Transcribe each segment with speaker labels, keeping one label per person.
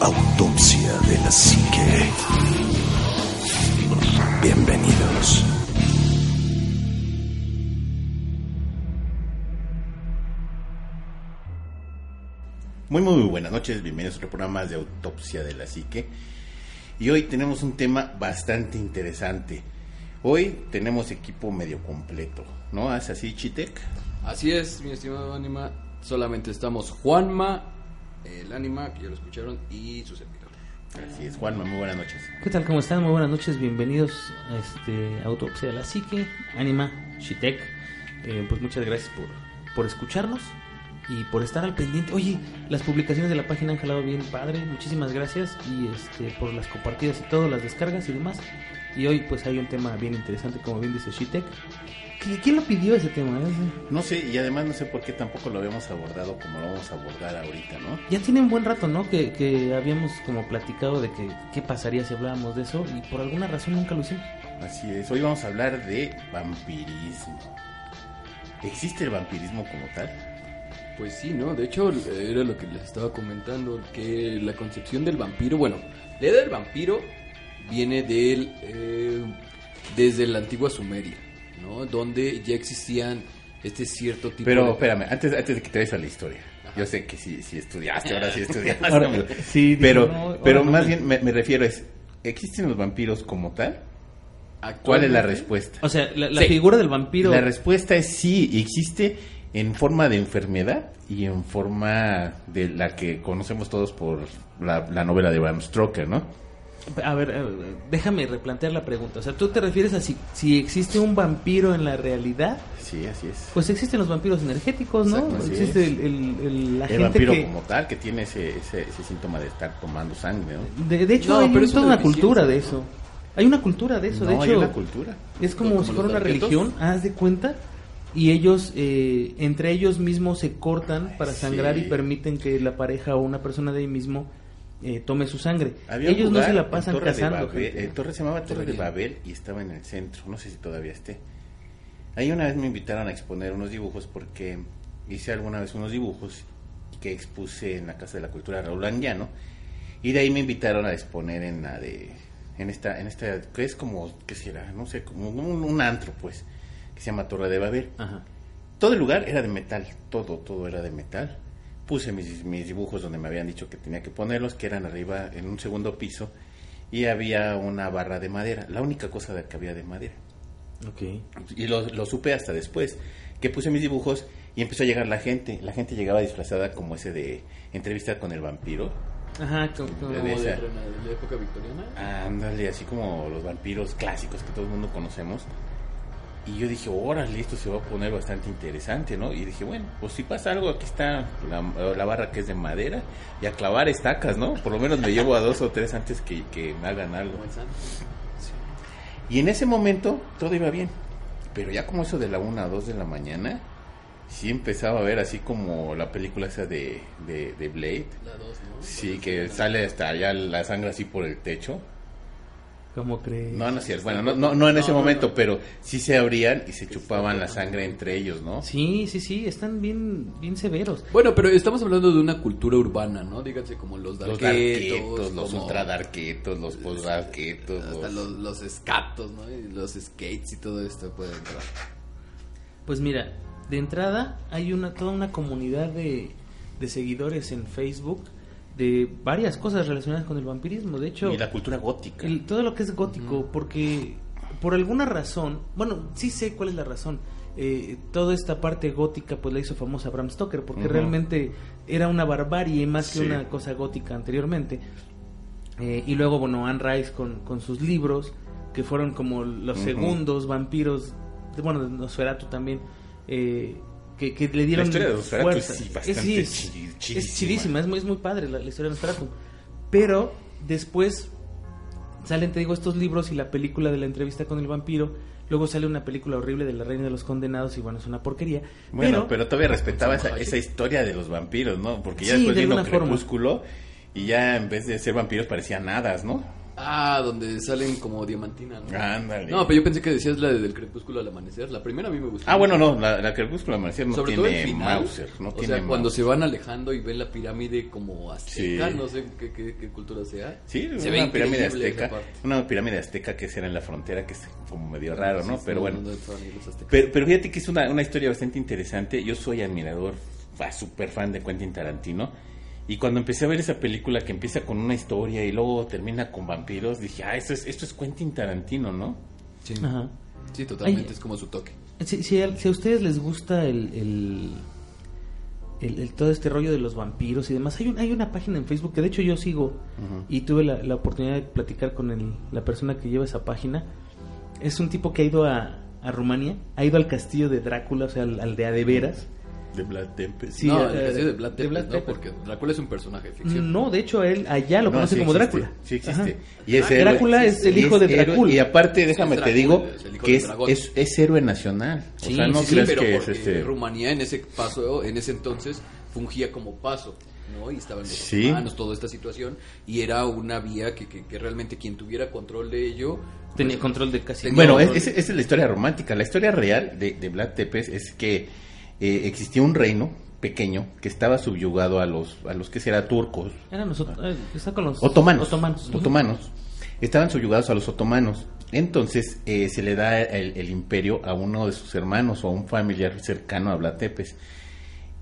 Speaker 1: Autopsia de la Psique. Bienvenidos.
Speaker 2: Muy muy buenas noches, bienvenidos a otro programa más de Autopsia de la Psique. Y hoy tenemos un tema bastante interesante. Hoy tenemos equipo medio completo, ¿no? ¿Es así, Chitec?
Speaker 3: Así es, mi estimado Anima. Solamente estamos Juanma, el Anima, que ya lo escucharon, y su servidor.
Speaker 2: Así es, Juanma, muy buenas noches.
Speaker 4: ¿Qué tal? ¿Cómo están? Muy buenas noches. Bienvenidos a este Autopsia de la Psique, Anima, Shitek. Eh, pues muchas gracias por, por escucharnos y por estar al pendiente. Oye, las publicaciones de la página han jalado bien padre. Muchísimas gracias y este por las compartidas y todo, las descargas y demás. Y hoy pues hay un tema bien interesante, como bien dice Shitek. ¿Qui- ¿Quién lo pidió ese tema? eh?
Speaker 2: No sé, y además no sé por qué tampoco lo habíamos abordado como lo vamos a abordar ahorita, ¿no?
Speaker 4: Ya tiene un buen rato, ¿no? Que, que habíamos como platicado de que qué pasaría si hablábamos de eso y por alguna razón nunca lo hicimos.
Speaker 2: Así es, hoy vamos a hablar de vampirismo. ¿Existe el vampirismo como tal?
Speaker 3: Pues sí, ¿no? De hecho, era lo que les estaba comentando, que la concepción del vampiro, bueno, la idea del vampiro viene del, eh, desde la antigua Sumeria, ¿no? Donde ya existían este cierto tipo
Speaker 2: Pero
Speaker 3: de...
Speaker 2: espérame, antes, antes de que te vayas a la historia. Yo sé que sí, sí estudiaste, ahora sí estudiaste.
Speaker 4: Ahora, sí,
Speaker 2: pero,
Speaker 4: no,
Speaker 2: pero
Speaker 4: no
Speaker 2: más bien me, me refiero es, ¿existen los vampiros como tal? ¿Cuál es la respuesta?
Speaker 4: O sea, la, la
Speaker 2: Sí.
Speaker 4: figura del vampiro...
Speaker 2: La respuesta es sí, existe en forma de enfermedad y en forma de la que conocemos todos por la, la novela de Bram Stoker, ¿no?
Speaker 4: A ver, eh, déjame replantear la pregunta. O sea, ¿tú te refieres a si, si existe un vampiro en la realidad?
Speaker 2: Sí, así es.
Speaker 4: Pues existen los vampiros energéticos, ¿no?
Speaker 2: Exacto, así
Speaker 4: Existe
Speaker 2: es.
Speaker 4: el, el- el- la
Speaker 2: el
Speaker 4: gente
Speaker 2: vampiro
Speaker 4: que...
Speaker 2: como tal, que tiene ese, ese, ese síntoma de estar tomando sangre, ¿no?
Speaker 4: De, de hecho,
Speaker 3: No,
Speaker 4: hay
Speaker 3: pero
Speaker 4: un-
Speaker 3: es
Speaker 4: toda
Speaker 3: una
Speaker 4: cultura de eso. Hay una cultura de eso, de
Speaker 2: no,
Speaker 4: hecho...
Speaker 2: hay una cultura.
Speaker 4: Es como,
Speaker 3: Como
Speaker 4: si fuera una religión, haz de cuenta. Y ellos, eh, entre ellos mismos se cortan para
Speaker 2: Sí.
Speaker 4: sangrar y permiten que la pareja o una persona de ahí mismo eh, tome su sangre.
Speaker 2: Había
Speaker 4: ellos no se la
Speaker 2: en
Speaker 4: pasan
Speaker 2: Torre de
Speaker 4: cazando.
Speaker 2: Babel, el torre se llamaba Torre de. Babel y estaba en el centro. No sé si todavía esté. Ahí una vez me invitaron a exponer unos dibujos porque hice alguna vez unos dibujos que expuse en la Casa de la Cultura Raúl Anguiano y de ahí me invitaron a exponer en la de en esta en esta que es como qué será no sé como un, un antro pues que se llama Torre de Babel
Speaker 4: Ajá.
Speaker 2: todo el lugar era de metal, todo, todo era de metal. Puse mis, mis dibujos donde me habían dicho que tenía que ponerlos, que eran arriba en un segundo piso, y había una barra de madera, la única cosa de que había de madera.
Speaker 4: Ok.
Speaker 2: Y lo, lo supe hasta después, que puse mis dibujos y empezó a llegar la gente. La gente llegaba disfrazada como ese de entrevista con el vampiro.
Speaker 4: Ajá, como-
Speaker 2: De
Speaker 3: Como de,
Speaker 2: esa.
Speaker 3: de la época victoriana.
Speaker 2: Ándale, así como los vampiros clásicos que todo el mundo conocemos. Y yo dije, órale, esto se va a poner bastante interesante, ¿no? Y dije, bueno, pues si pasa algo, aquí está la, la barra que es de madera y a clavar estacas, ¿no? Por lo menos me llevo a dos o tres antes que, que me hagan algo. Y en ese momento todo iba bien. Pero ya como eso de la una a dos de la mañana, sí empezaba a ver así como la película esa de, de, de Blade.
Speaker 3: La dos, ¿no?
Speaker 2: Sí, que sale hasta allá la sangre así por el techo.
Speaker 4: ¿Cómo crees?
Speaker 2: No, no es cierto. Bueno, no, no, no en ese
Speaker 3: No,
Speaker 2: momento,
Speaker 3: no.
Speaker 2: pero sí se abrían y se chupaban la sangre entre ellos, ¿no?
Speaker 4: Sí, sí, sí, están bien, bien severos.
Speaker 3: Bueno, pero estamos hablando de una cultura urbana, ¿no? Díganse como los
Speaker 2: darquetos, los
Speaker 3: como
Speaker 2: ultra darquetos, los post darquetos,
Speaker 3: hasta
Speaker 2: los...
Speaker 3: los, los escatos, ¿no? Y los skates y todo esto puede entrar.
Speaker 4: Pues mira, de entrada hay una toda una comunidad de, de seguidores en Facebook de varias cosas relacionadas con el vampirismo. De hecho,
Speaker 2: Y la cultura gótica.
Speaker 4: el- todo lo que es gótico, porque por alguna razón, bueno, sí sé cuál es la razón. eh, toda esta parte gótica pues la hizo famosa Bram Stoker porque realmente era una barbarie más que
Speaker 2: Sí.
Speaker 4: una cosa gótica anteriormente Eh, y luego bueno Anne Rice con, con sus libros que fueron como los segundos vampiros de, bueno de Nosferatu también eh, que, que le dieron
Speaker 2: La historia de Nosferatu
Speaker 4: fuerza.
Speaker 2: sí,
Speaker 4: Es-
Speaker 2: bastante
Speaker 4: sí, es,
Speaker 2: chi-
Speaker 4: es
Speaker 2: chidísima.
Speaker 4: es muy, es muy padre la, la historia de Nosferatu. Pero después salen, te digo, estos libros y la película de la entrevista con el vampiro. Luego sale una película horrible de la Reina de los Condenados y bueno, es una porquería.
Speaker 2: Bueno, pero,
Speaker 4: pero,
Speaker 2: todavía respetaba esa, esa historia de los vampiros, ¿no? Porque ya
Speaker 4: Sí,
Speaker 2: después
Speaker 4: de
Speaker 2: vino
Speaker 4: forma.
Speaker 2: Crepúsculo y ya en vez de ser vampiros parecían hadas, ¿no?
Speaker 3: Ah, donde salen como diamantina, ¿no?
Speaker 2: Ándale.
Speaker 3: No, pero yo pensé que decías la de del crepúsculo al amanecer. La primera a mí me gustó.
Speaker 2: Ah, bueno, no, la, la Crepúsculo Amanecer no
Speaker 3: Sobre todo el
Speaker 2: tiene
Speaker 3: final.
Speaker 2: Mauser, no
Speaker 3: o
Speaker 2: tiene
Speaker 3: sea, cuando
Speaker 2: Mauser.
Speaker 3: se van alejando y ven la pirámide como azteca,
Speaker 2: Sí.
Speaker 3: no sé qué, qué, qué cultura sea.
Speaker 2: Sí,
Speaker 3: se ve
Speaker 2: una pirámide
Speaker 3: increíble esa
Speaker 2: azteca, una pirámide azteca que será en la frontera, que es como medio raro, ¿no?
Speaker 3: Sí,
Speaker 2: pero bueno. Pero, pero fíjate que es una, una historia bastante interesante. Yo soy admirador, súper fan de Quentin Tarantino. Y cuando empecé a ver esa película que empieza con una historia y luego termina con vampiros, dije, ah, esto es, esto es Quentin Tarantino, ¿no?
Speaker 3: Sí.
Speaker 4: Ajá.
Speaker 3: Sí, totalmente,
Speaker 4: Ay.
Speaker 3: es como su toque.
Speaker 4: Si, si a, si a ustedes les gusta el, el, el- el- todo este rollo de los vampiros y demás, hay, un- hay una página en Facebook que de hecho yo sigo y tuve la, la oportunidad de platicar con el- la persona que lleva esa página. Es un tipo que ha ido a, a Rumania, ha ido al castillo de Drácula, o sea, al, al de a de
Speaker 2: Vlad Tepes.
Speaker 4: Sí,
Speaker 3: no,
Speaker 4: eh,
Speaker 3: el castillo de Vlad
Speaker 4: de
Speaker 3: Tepes,
Speaker 4: Vlad
Speaker 3: ¿no?
Speaker 4: Tepes.
Speaker 3: Porque Drácula es un personaje de ficción.
Speaker 4: No, de hecho a él allá lo
Speaker 2: No,
Speaker 4: conoce
Speaker 2: sí
Speaker 4: como
Speaker 2: existe,
Speaker 4: Drácula.
Speaker 2: Sí existe.
Speaker 4: Ajá.
Speaker 2: Y es
Speaker 4: Ah,
Speaker 2: héroe,
Speaker 4: Drácula es el hijo de Drácula.
Speaker 2: Y aparte, déjame te digo
Speaker 3: es el hijo
Speaker 2: que es,
Speaker 3: dragón.
Speaker 2: es, es héroe nacional.
Speaker 4: Sí,
Speaker 2: o sea, no
Speaker 4: sí, sí,
Speaker 2: creas
Speaker 3: pero
Speaker 2: que es
Speaker 3: porque
Speaker 2: este...
Speaker 3: Rumanía en ese paso, en ese entonces, fungía como paso, ¿no? Y estaban los
Speaker 2: Sí.
Speaker 3: toda esta situación, y era una vía que, que, que realmente quien tuviera control de ello...
Speaker 4: Tenía
Speaker 3: pues,
Speaker 4: control de casi
Speaker 3: tenía
Speaker 2: Bueno, es- esa es la historia romántica. La historia real de, de Vlad Tepes es que eh, existía un reino pequeño que estaba subyugado a los, a los que será turcos,
Speaker 4: Eran nosotros, eh, los
Speaker 2: otomanos.
Speaker 4: otomanos.
Speaker 2: Otomanos. Estaban subyugados a los otomanos. Entonces eh, se le da el, el imperio a uno de sus hermanos o a un familiar cercano a Vlad Tepes.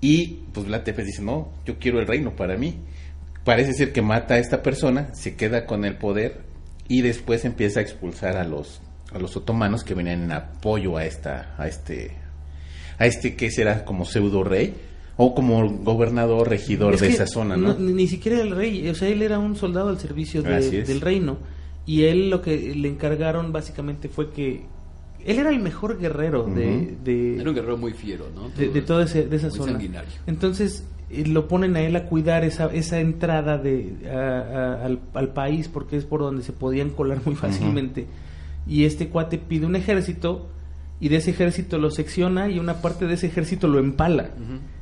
Speaker 2: Y pues Vlad Tepes dice, no, yo quiero el reino para mí. Parece ser que mata a esta persona, se queda con el poder y después empieza a expulsar a los, a los otomanos que venían en apoyo a esta, a este, a este que será como pseudo rey o como gobernador, regidor
Speaker 4: Es
Speaker 2: de esa zona, ¿no?
Speaker 4: Ni, ni siquiera el rey, o sea, él era un soldado al servicio de- del reino. Y él lo que le encargaron básicamente fue que él era el mejor guerrero de, de,
Speaker 3: Era un guerrero muy fiero, ¿no?
Speaker 4: de, de toda ese- de esa
Speaker 3: muy
Speaker 4: zona.
Speaker 3: sanguinario.
Speaker 4: Entonces eh, lo ponen a él a cuidar esa, esa entrada de, a- a- al, al país porque es por donde se podían colar muy fácilmente. Y este cuate pide un ejército y de ese ejército lo secciona y una parte de ese ejército lo empala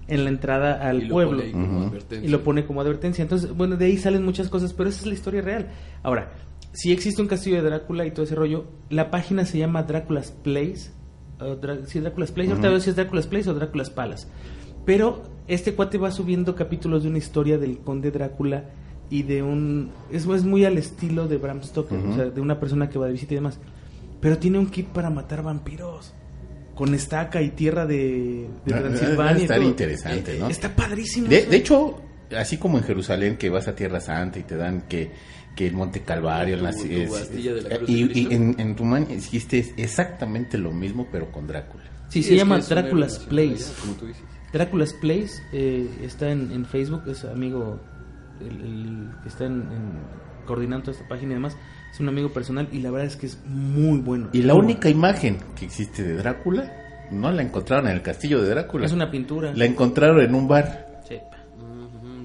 Speaker 4: en la entrada al
Speaker 3: Y lo
Speaker 4: pueblo
Speaker 3: pone ahí como
Speaker 2: Ujú.
Speaker 3: advertencia.
Speaker 4: y lo pone como advertencia. Entonces, bueno, de ahí salen muchas cosas, pero esa es la historia real. Ahora, si existe un castillo de Drácula y todo ese rollo, la página se llama Drácula's Place. Drá- sí, Drácula's Place. Ahorita veo si es Drácula's Place o Drácula's Palace. Pero este cuate va subiendo capítulos de una historia del conde Drácula y de un... Es, es muy al estilo de Bram Stoker, o sea, de una persona que va de visita y demás. Pero tiene un kit para matar vampiros. Con estaca y tierra de, de
Speaker 2: Va- va- va a
Speaker 4: Transilvania.
Speaker 2: estar
Speaker 4: todo.
Speaker 2: interesante, ¿no?
Speaker 4: Está padrísimo.
Speaker 2: De, de hecho, así como en Jerusalén que vas a Tierra Santa y te dan que, que el Monte Calvario,
Speaker 3: Tu-
Speaker 2: es-
Speaker 3: Bastilla de la
Speaker 2: eh,
Speaker 3: Cruz
Speaker 2: y, en, en existe exactamente lo mismo pero con Drácula.
Speaker 4: Sí,
Speaker 3: Sí,
Speaker 4: se llama Drácula's Place.
Speaker 3: como tú dices.
Speaker 4: Drácula's Place eh, está en, en Facebook, es amigo, el, el que está en, en- coordinando esta página y demás, es un amigo personal y la verdad es que es muy bueno.
Speaker 2: Y la
Speaker 4: Muy
Speaker 2: única imagen que existe de Drácula no la encontraron en el castillo de
Speaker 4: bueno.
Speaker 2: Drácula.
Speaker 4: Es una pintura.
Speaker 2: La encontraron en un bar.
Speaker 4: Sí.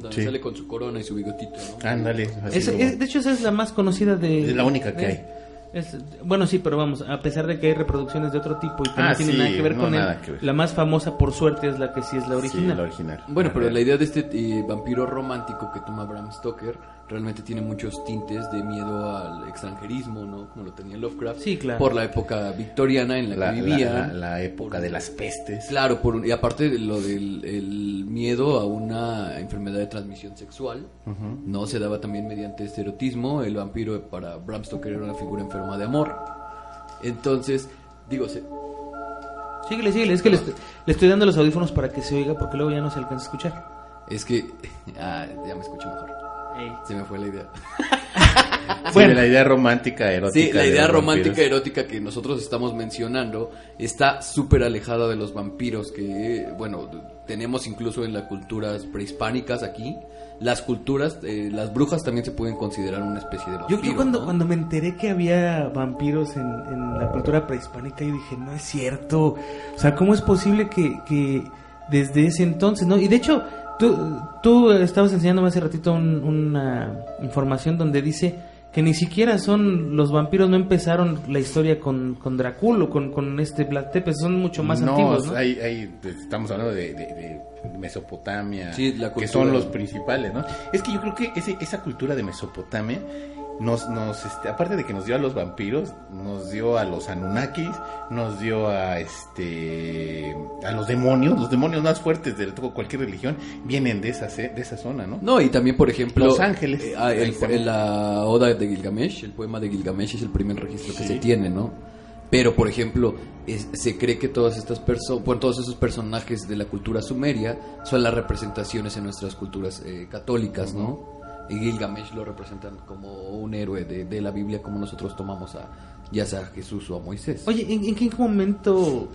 Speaker 3: Donde
Speaker 2: Sí.
Speaker 3: sale con su corona y su bigotito, ¿no?
Speaker 2: Ándale.
Speaker 4: es- de hecho, esa es la más conocida de...
Speaker 2: Es la única que
Speaker 4: de-
Speaker 2: hay.
Speaker 4: es- bueno, sí, pero vamos, a pesar de que hay reproducciones de otro tipo y que
Speaker 2: Ah,
Speaker 4: no tienen
Speaker 2: sí,
Speaker 4: nada que ver
Speaker 2: no,
Speaker 4: con él,
Speaker 2: ver.
Speaker 4: la más famosa por suerte es la que sí es la
Speaker 2: Sí,
Speaker 4: original.
Speaker 2: la original.
Speaker 3: Bueno, pero la idea de este eh, vampiro romántico que toma Bram Stoker realmente tiene muchos tintes de miedo al extranjerismo, ¿no? Como lo tenía Lovecraft.
Speaker 4: Sí, claro.
Speaker 3: Por la época victoriana en la,
Speaker 2: la,
Speaker 3: que vivía.
Speaker 2: la- la época de las pestes.
Speaker 3: Claro, por, y aparte de lo del el miedo a una enfermedad de transmisión sexual, no se daba también mediante este erotismo. El vampiro para Bram Stoker era una figura enferma de amor. Entonces, digo, se-
Speaker 4: Síguele, síguele, es que le estoy, le estoy dando los audífonos para que se oiga porque luego ya no se alcanza a escuchar.
Speaker 3: es que ah, ya me escucho mejor. Se me fue la idea.
Speaker 2: Sí,
Speaker 4: Bueno.
Speaker 2: de la idea romántica, erótica.
Speaker 3: Sí, la
Speaker 2: de
Speaker 3: idea romántica
Speaker 2: vampiros.
Speaker 3: erótica que nosotros estamos mencionando está súper alejada de los vampiros que, bueno, tenemos incluso en las culturas prehispánicas aquí. Las culturas, eh, las brujas también se pueden considerar una especie de
Speaker 4: Yo,
Speaker 3: vampiro.
Speaker 4: yo cuando,
Speaker 3: ¿no?
Speaker 4: cuando me enteré que había vampiros en, en la cultura prehispánica, yo dije, no es cierto. O sea, ¿cómo es posible que, que desde ese entonces, ¿no? Y de hecho, tú, tú estabas enseñándome hace ratito un- una información donde dice que ni siquiera son los vampiros, no empezaron la historia con, con Drácula, con, con este Vlad Tepes, son mucho más antiguos, ¿no?
Speaker 2: hay, hay- pues, estamos hablando de, de- de Mesopotamia,
Speaker 3: Sí, la
Speaker 2: que son los principales, ¿no? Es que yo creo que ese- esa cultura de Mesopotamia nos, nos este, aparte de que nos dio a los vampiros, nos dio a los Anunnakis, nos dio a este a los demonios, los demonios más fuertes de cualquier religión vienen de esa de esa zona, ¿no?
Speaker 3: No, y también, por ejemplo...
Speaker 2: Los Ángeles.
Speaker 3: eh, ah, el- la Oda de Gilgamesh, el poema de Gilgamesh es el primer registro que se tiene, ¿no? Pero, por ejemplo, es- se cree que todas estas personas, bueno, todos esos personajes de la cultura sumeria son las representaciones en nuestras culturas eh, católicas, ¿no? Y Gilgamesh lo representan como un héroe de, de la Biblia, como nosotros tomamos a ya sea a Jesús o a Moisés.
Speaker 4: Oye, ¿en, en qué momento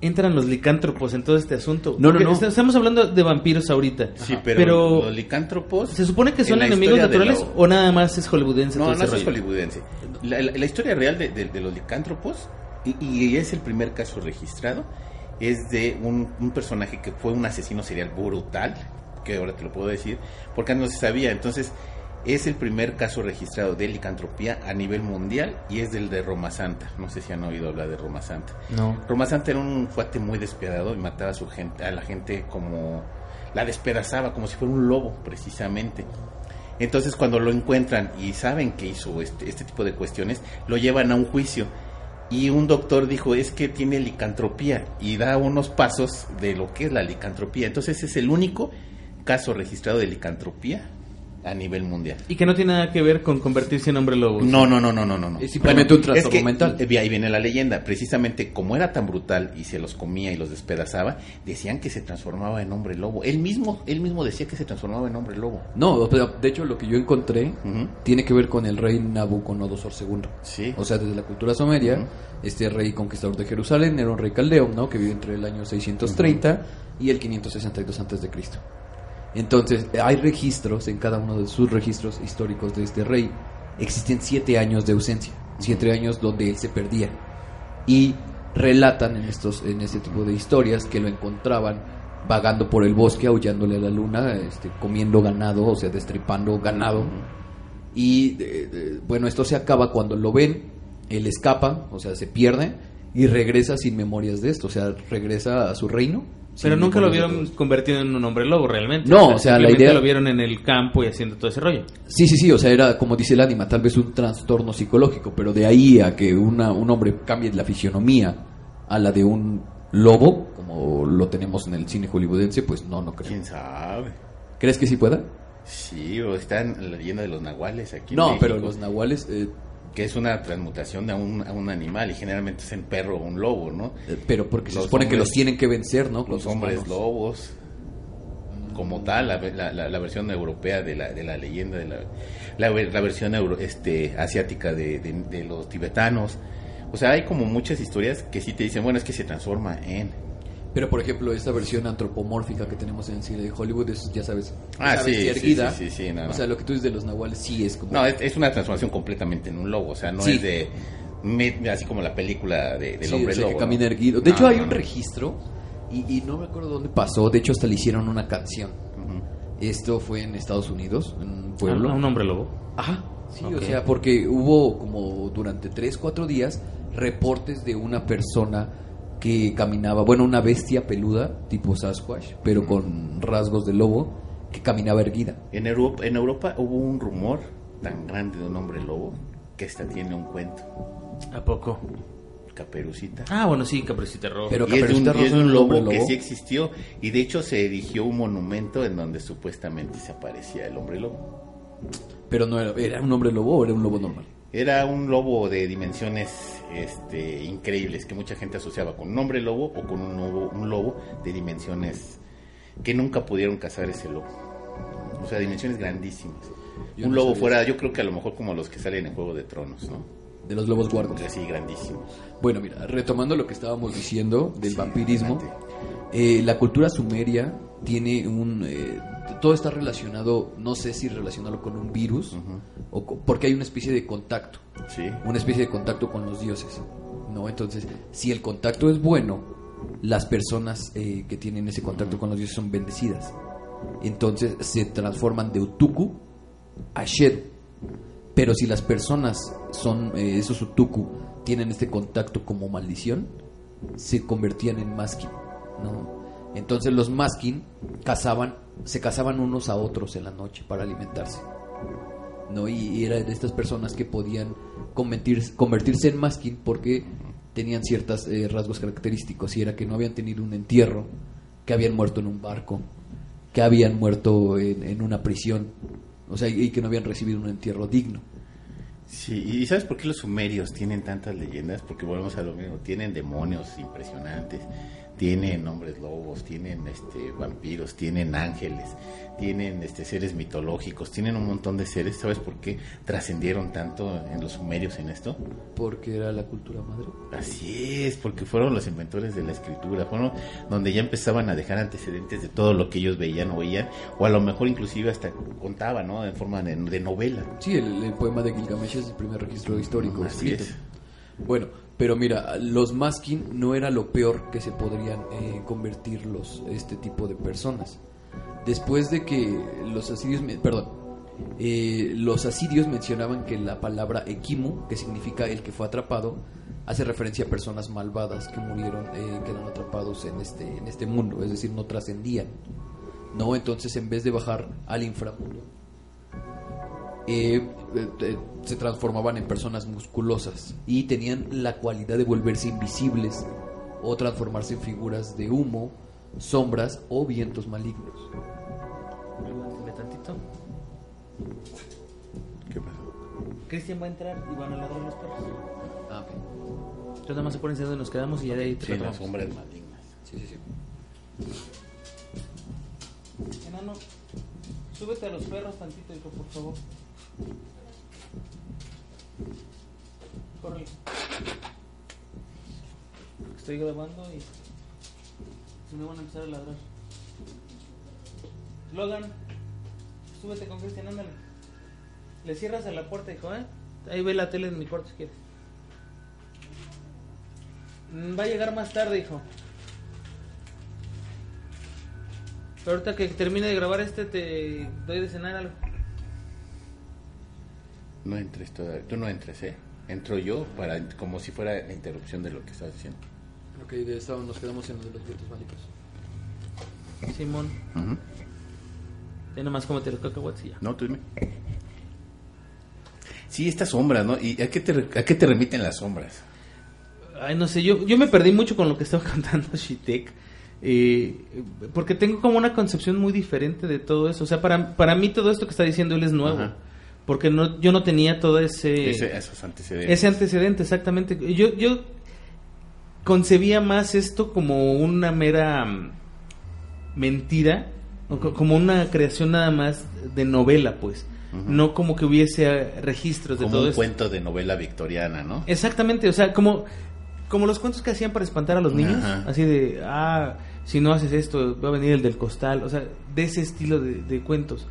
Speaker 4: entran los licántropos en todo este asunto?
Speaker 3: No, no,
Speaker 4: Porque
Speaker 3: no.
Speaker 4: est- Estamos hablando de vampiros ahorita.
Speaker 2: Sí,
Speaker 4: Ajá.
Speaker 2: pero, los licántropos
Speaker 4: ¿Se supone que son enemigos naturales
Speaker 2: lo-
Speaker 4: o nada más es hollywoodense?
Speaker 2: No,
Speaker 4: todo
Speaker 2: no
Speaker 4: ese
Speaker 2: eso es hollywoodense. La, la- la historia real de, de- de los licántropos, y, y es el primer caso registrado, es de un, un personaje que fue un asesino serial brutal, que ahora te lo puedo decir, porque antes no se sabía. Entonces, es el primer caso registrado de licantropía a nivel mundial y es del de Roma Santa. No sé si han oído hablar de Roma Santa.
Speaker 4: No.
Speaker 2: Roma Santa era un cuate muy despiadado y mataba a su gente, a la gente como la despedazaba como si fuera un lobo, precisamente. Entonces cuando lo encuentran y saben que hizo este, este tipo de cuestiones, lo llevan a un juicio. Y un doctor dijo, es que tiene licantropía y da unos pasos de lo que es la licantropía. Entonces es el único caso registrado de licantropía a nivel mundial.
Speaker 4: Y que no tiene nada que ver con convertirse en hombre lobo.
Speaker 2: No, no, no, no, no, no. no.
Speaker 3: Es simplemente un trastorno
Speaker 2: es que,
Speaker 3: mental.
Speaker 2: eh, Ahí viene la leyenda. Precisamente como era tan brutal y se los comía y los despedazaba, decían que se transformaba en hombre lobo. Él mismo, él mismo decía que se transformaba en hombre lobo.
Speaker 3: No, de hecho lo que yo encontré tiene que ver con el rey Nabucodonosor II.
Speaker 2: Sí.
Speaker 3: O sea, desde la cultura sumeria, este rey conquistador de Jerusalén era un rey caldeo, ¿no? Que vivió entre el año 630 y el 562 antes de Cristo. Entonces, hay registros en cada uno de sus registros históricos de este rey. Existen siete años de ausencia, siete años donde él se perdía. Y relatan en estos en este tipo de historias que lo encontraban vagando por el bosque, aullándole a la luna, este, comiendo ganado, o sea, destripando ganado. Y eh, eh, bueno, esto se acaba cuando lo ven, él escapa, o sea, se pierde y regresa sin memorias de esto, o sea, regresa a su reino.
Speaker 4: Pero nunca lo vieron convertido en un hombre lobo realmente.
Speaker 3: No, o sea, la idea-
Speaker 4: lo vieron en el campo y haciendo todo ese rollo.
Speaker 3: Sí, sí, sí, o sea, era como dice el ánima, tal vez un trastorno psicológico, pero de ahí a que una, un hombre cambie la fisionomía a la de un lobo, como lo tenemos en el cine hollywoodense, pues no, no creo.
Speaker 2: ¿Quién sabe?
Speaker 3: ¿Crees que sí pueda?
Speaker 2: Sí, o está en la leyenda de los nahuales aquí.
Speaker 3: No, pero los nahuales, eh,
Speaker 2: Que es una transmutación de un, a un animal y generalmente es en perro o un lobo, ¿no?
Speaker 3: eh, pero porque se supone que los tienen que vencer, ¿no?
Speaker 2: Los hombres lobos. Como tal, la, la- la- la versión europea de la, de la leyenda, de la, la versión euro- este, asiática de, de- de los tibetanos. O sea, hay como muchas historias que sí te dicen, bueno, es que se transforma en...
Speaker 3: Pero por ejemplo, esta versión antropomórfica que tenemos en el cine de Hollywood es, ya sabes,
Speaker 2: Ah, sí,
Speaker 3: erguida.
Speaker 2: sí, sí, sí, no,
Speaker 3: O sea, lo que tú dices de los nahuales sí es como...
Speaker 2: No, es, es una transformación completamente en un lobo, o sea, no
Speaker 3: Sí.
Speaker 2: es de... me- así como la película de, del
Speaker 3: Sí,
Speaker 2: hombre
Speaker 3: o sea,
Speaker 2: lobo.
Speaker 3: que camina erguido. De
Speaker 2: No,
Speaker 3: hecho, hay
Speaker 2: no,
Speaker 3: un
Speaker 2: no.
Speaker 3: registro y, y no me acuerdo dónde pasó. De hecho, hasta le hicieron una canción. Esto fue en Estados Unidos, en un pueblo.
Speaker 4: ¿A un hombre lobo?
Speaker 3: Ajá. Sí, o sea, porque hubo como durante 3, 4 días reportes de una persona que caminaba, bueno, una bestia peluda, tipo Sasquatch, pero con rasgos de lobo, que caminaba erguida.
Speaker 2: En Europa, en Europa hubo un rumor tan grande de un hombre lobo que hasta tiene un cuento,
Speaker 4: ¿A poco?
Speaker 2: Caperucita.
Speaker 4: Ah, bueno, sí, Caperucita Roja.
Speaker 3: Pero
Speaker 2: y es de un,
Speaker 3: Caperucita
Speaker 2: es de un
Speaker 3: es un
Speaker 2: lobo,
Speaker 3: hombre
Speaker 2: que
Speaker 3: lobo.
Speaker 2: sí existió y de hecho se erigió un monumento en donde supuestamente se aparecía el hombre lobo.
Speaker 3: Pero no era, ¿era un hombre lobo o era un lobo normal?
Speaker 2: Era un lobo de dimensiones este, increíbles que mucha gente asociaba con un hombre lobo o con un lobo, un lobo de dimensiones que nunca pudieron cazar ese lobo. O sea, dimensiones grandísimas.
Speaker 3: Yo
Speaker 2: un
Speaker 3: no
Speaker 2: lobo
Speaker 3: sabía
Speaker 2: fuera, yo creo que a lo mejor como los que salen en Juego de Tronos, ¿no?
Speaker 3: De los lobos guardos.
Speaker 2: Así grandísimos.
Speaker 3: Bueno, mira, retomando lo que estábamos diciendo del
Speaker 2: Sí,
Speaker 3: vampirismo, eh, la cultura sumeria tiene un... eh, todo está relacionado, no sé si relacionarlo con un virus, o porque hay una especie de contacto,
Speaker 2: Sí.
Speaker 3: una especie de contacto con los dioses, ¿no? Entonces, si el contacto es bueno, las personas eh, que tienen ese contacto con los dioses son bendecidas. Entonces se transforman de Utuku a Shedu. Pero si las personas son eh, esos Utuku tienen este contacto como maldición, se convertían en Maskin. ¿no? Entonces los Maskin cazaban, se cazaban unos a otros en la noche para alimentarse. ¿no? Y, y era de estas personas que podían convertirse, en Maskin porque tenían ciertos rasgos característicos y era que no habían tenido un entierro, que habían muerto en un barco, que habían muerto en, una prisión, o sea, y que no habían recibido un entierro digno.
Speaker 2: Sí, y ¿sabes por qué los sumerios tienen tantas leyendas? Porque volvemos a lo mismo, tienen demonios impresionantes, tienen hombres lobos, tienen este vampiros, tienen ángeles, tienen este seres mitológicos, tienen un montón de seres. ¿Sabes por qué trascendieron tanto en los sumerios en esto?
Speaker 3: Porque era la cultura madre.
Speaker 2: Así es, porque fueron los inventores de la escritura, fueron donde ya empezaban a dejar antecedentes de todo lo que ellos veían o oían, o a lo mejor inclusive hasta contaban, ¿no? En forma de, de novela.
Speaker 3: Sí, el, el poema de Gilgamesh es el primer registro histórico
Speaker 2: Así
Speaker 3: escrito.
Speaker 2: es.
Speaker 3: Bueno, pero mira, los maskin no era lo peor que se podrían eh, convertir los, este tipo de personas. Después de que los asirios, perdón, eh, los mencionaban que la palabra ekimu, que significa el que fue atrapado, hace referencia a personas malvadas que murieron, eh, quedaron atrapados en este, en este mundo, es decir, no trascendían. No, entonces en vez de bajar al inframundo, eh, eh, eh, se transformaban en personas musculosas y tenían la cualidad de volverse invisibles o transformarse en figuras de humo, sombras o vientos malignos.
Speaker 4: Tantito.
Speaker 2: ¿Qué pasó?
Speaker 4: Cristian va a entrar y van a ladrar los perros.
Speaker 3: Ah, ok.
Speaker 4: Entonces nada más se ponen donde nos quedamos y ya de ahí
Speaker 2: Sí,
Speaker 4: retomamos.
Speaker 2: las sombras malignas.
Speaker 3: Sí, sí, sí.
Speaker 4: Enano, súbete a los perros tantito, hijo, por favor. Corre. Estoy grabando y si no van a empezar a ladrar. Logan, súbete con Cristian, ándale. Le cierras a la puerta, hijo, ¿eh? Ahí ve la tele en mi cuarto si quieres. Mm, Va a llegar más tarde, hijo. Pero ahorita que termine de grabar este, te doy de cenar algo.
Speaker 2: No entres todavía. Tú no entres, ¿eh? Entro yo para como si fuera la interrupción de lo que estás diciendo.
Speaker 3: Ok, de eso nos quedamos en lo de los vientos mágicos.
Speaker 4: Simón,
Speaker 2: Ujú.
Speaker 4: ya nomás cómete los cacahuates y ya.
Speaker 2: No, tú dime. Sí, estas sombras, ¿no? ¿Y a qué te, re- a qué te remiten las sombras?
Speaker 4: Ay, no sé, yo, yo me perdí mucho con lo que estaba contando Shitek. eh, porque tengo como una concepción muy diferente de todo eso. O sea, para, para mí todo esto que está diciendo él es nuevo.
Speaker 2: Ajá.
Speaker 4: Porque no, yo no tenía todo ese...
Speaker 2: Ese- esos antecedentes.
Speaker 4: Ese antecedente, exactamente. Yo, yo concebía más esto como una mera mm, mentira, como una creación nada más de novela, pues. No como que hubiese eh, registros de
Speaker 2: como
Speaker 4: todo
Speaker 2: un
Speaker 4: esto.
Speaker 2: cuento de novela victoriana, ¿no?
Speaker 4: Exactamente, o sea, como, como los cuentos que hacían para espantar a los niños, así de, ah, si no haces esto, va a venir el del costal, o sea, de ese estilo de, de cuentos.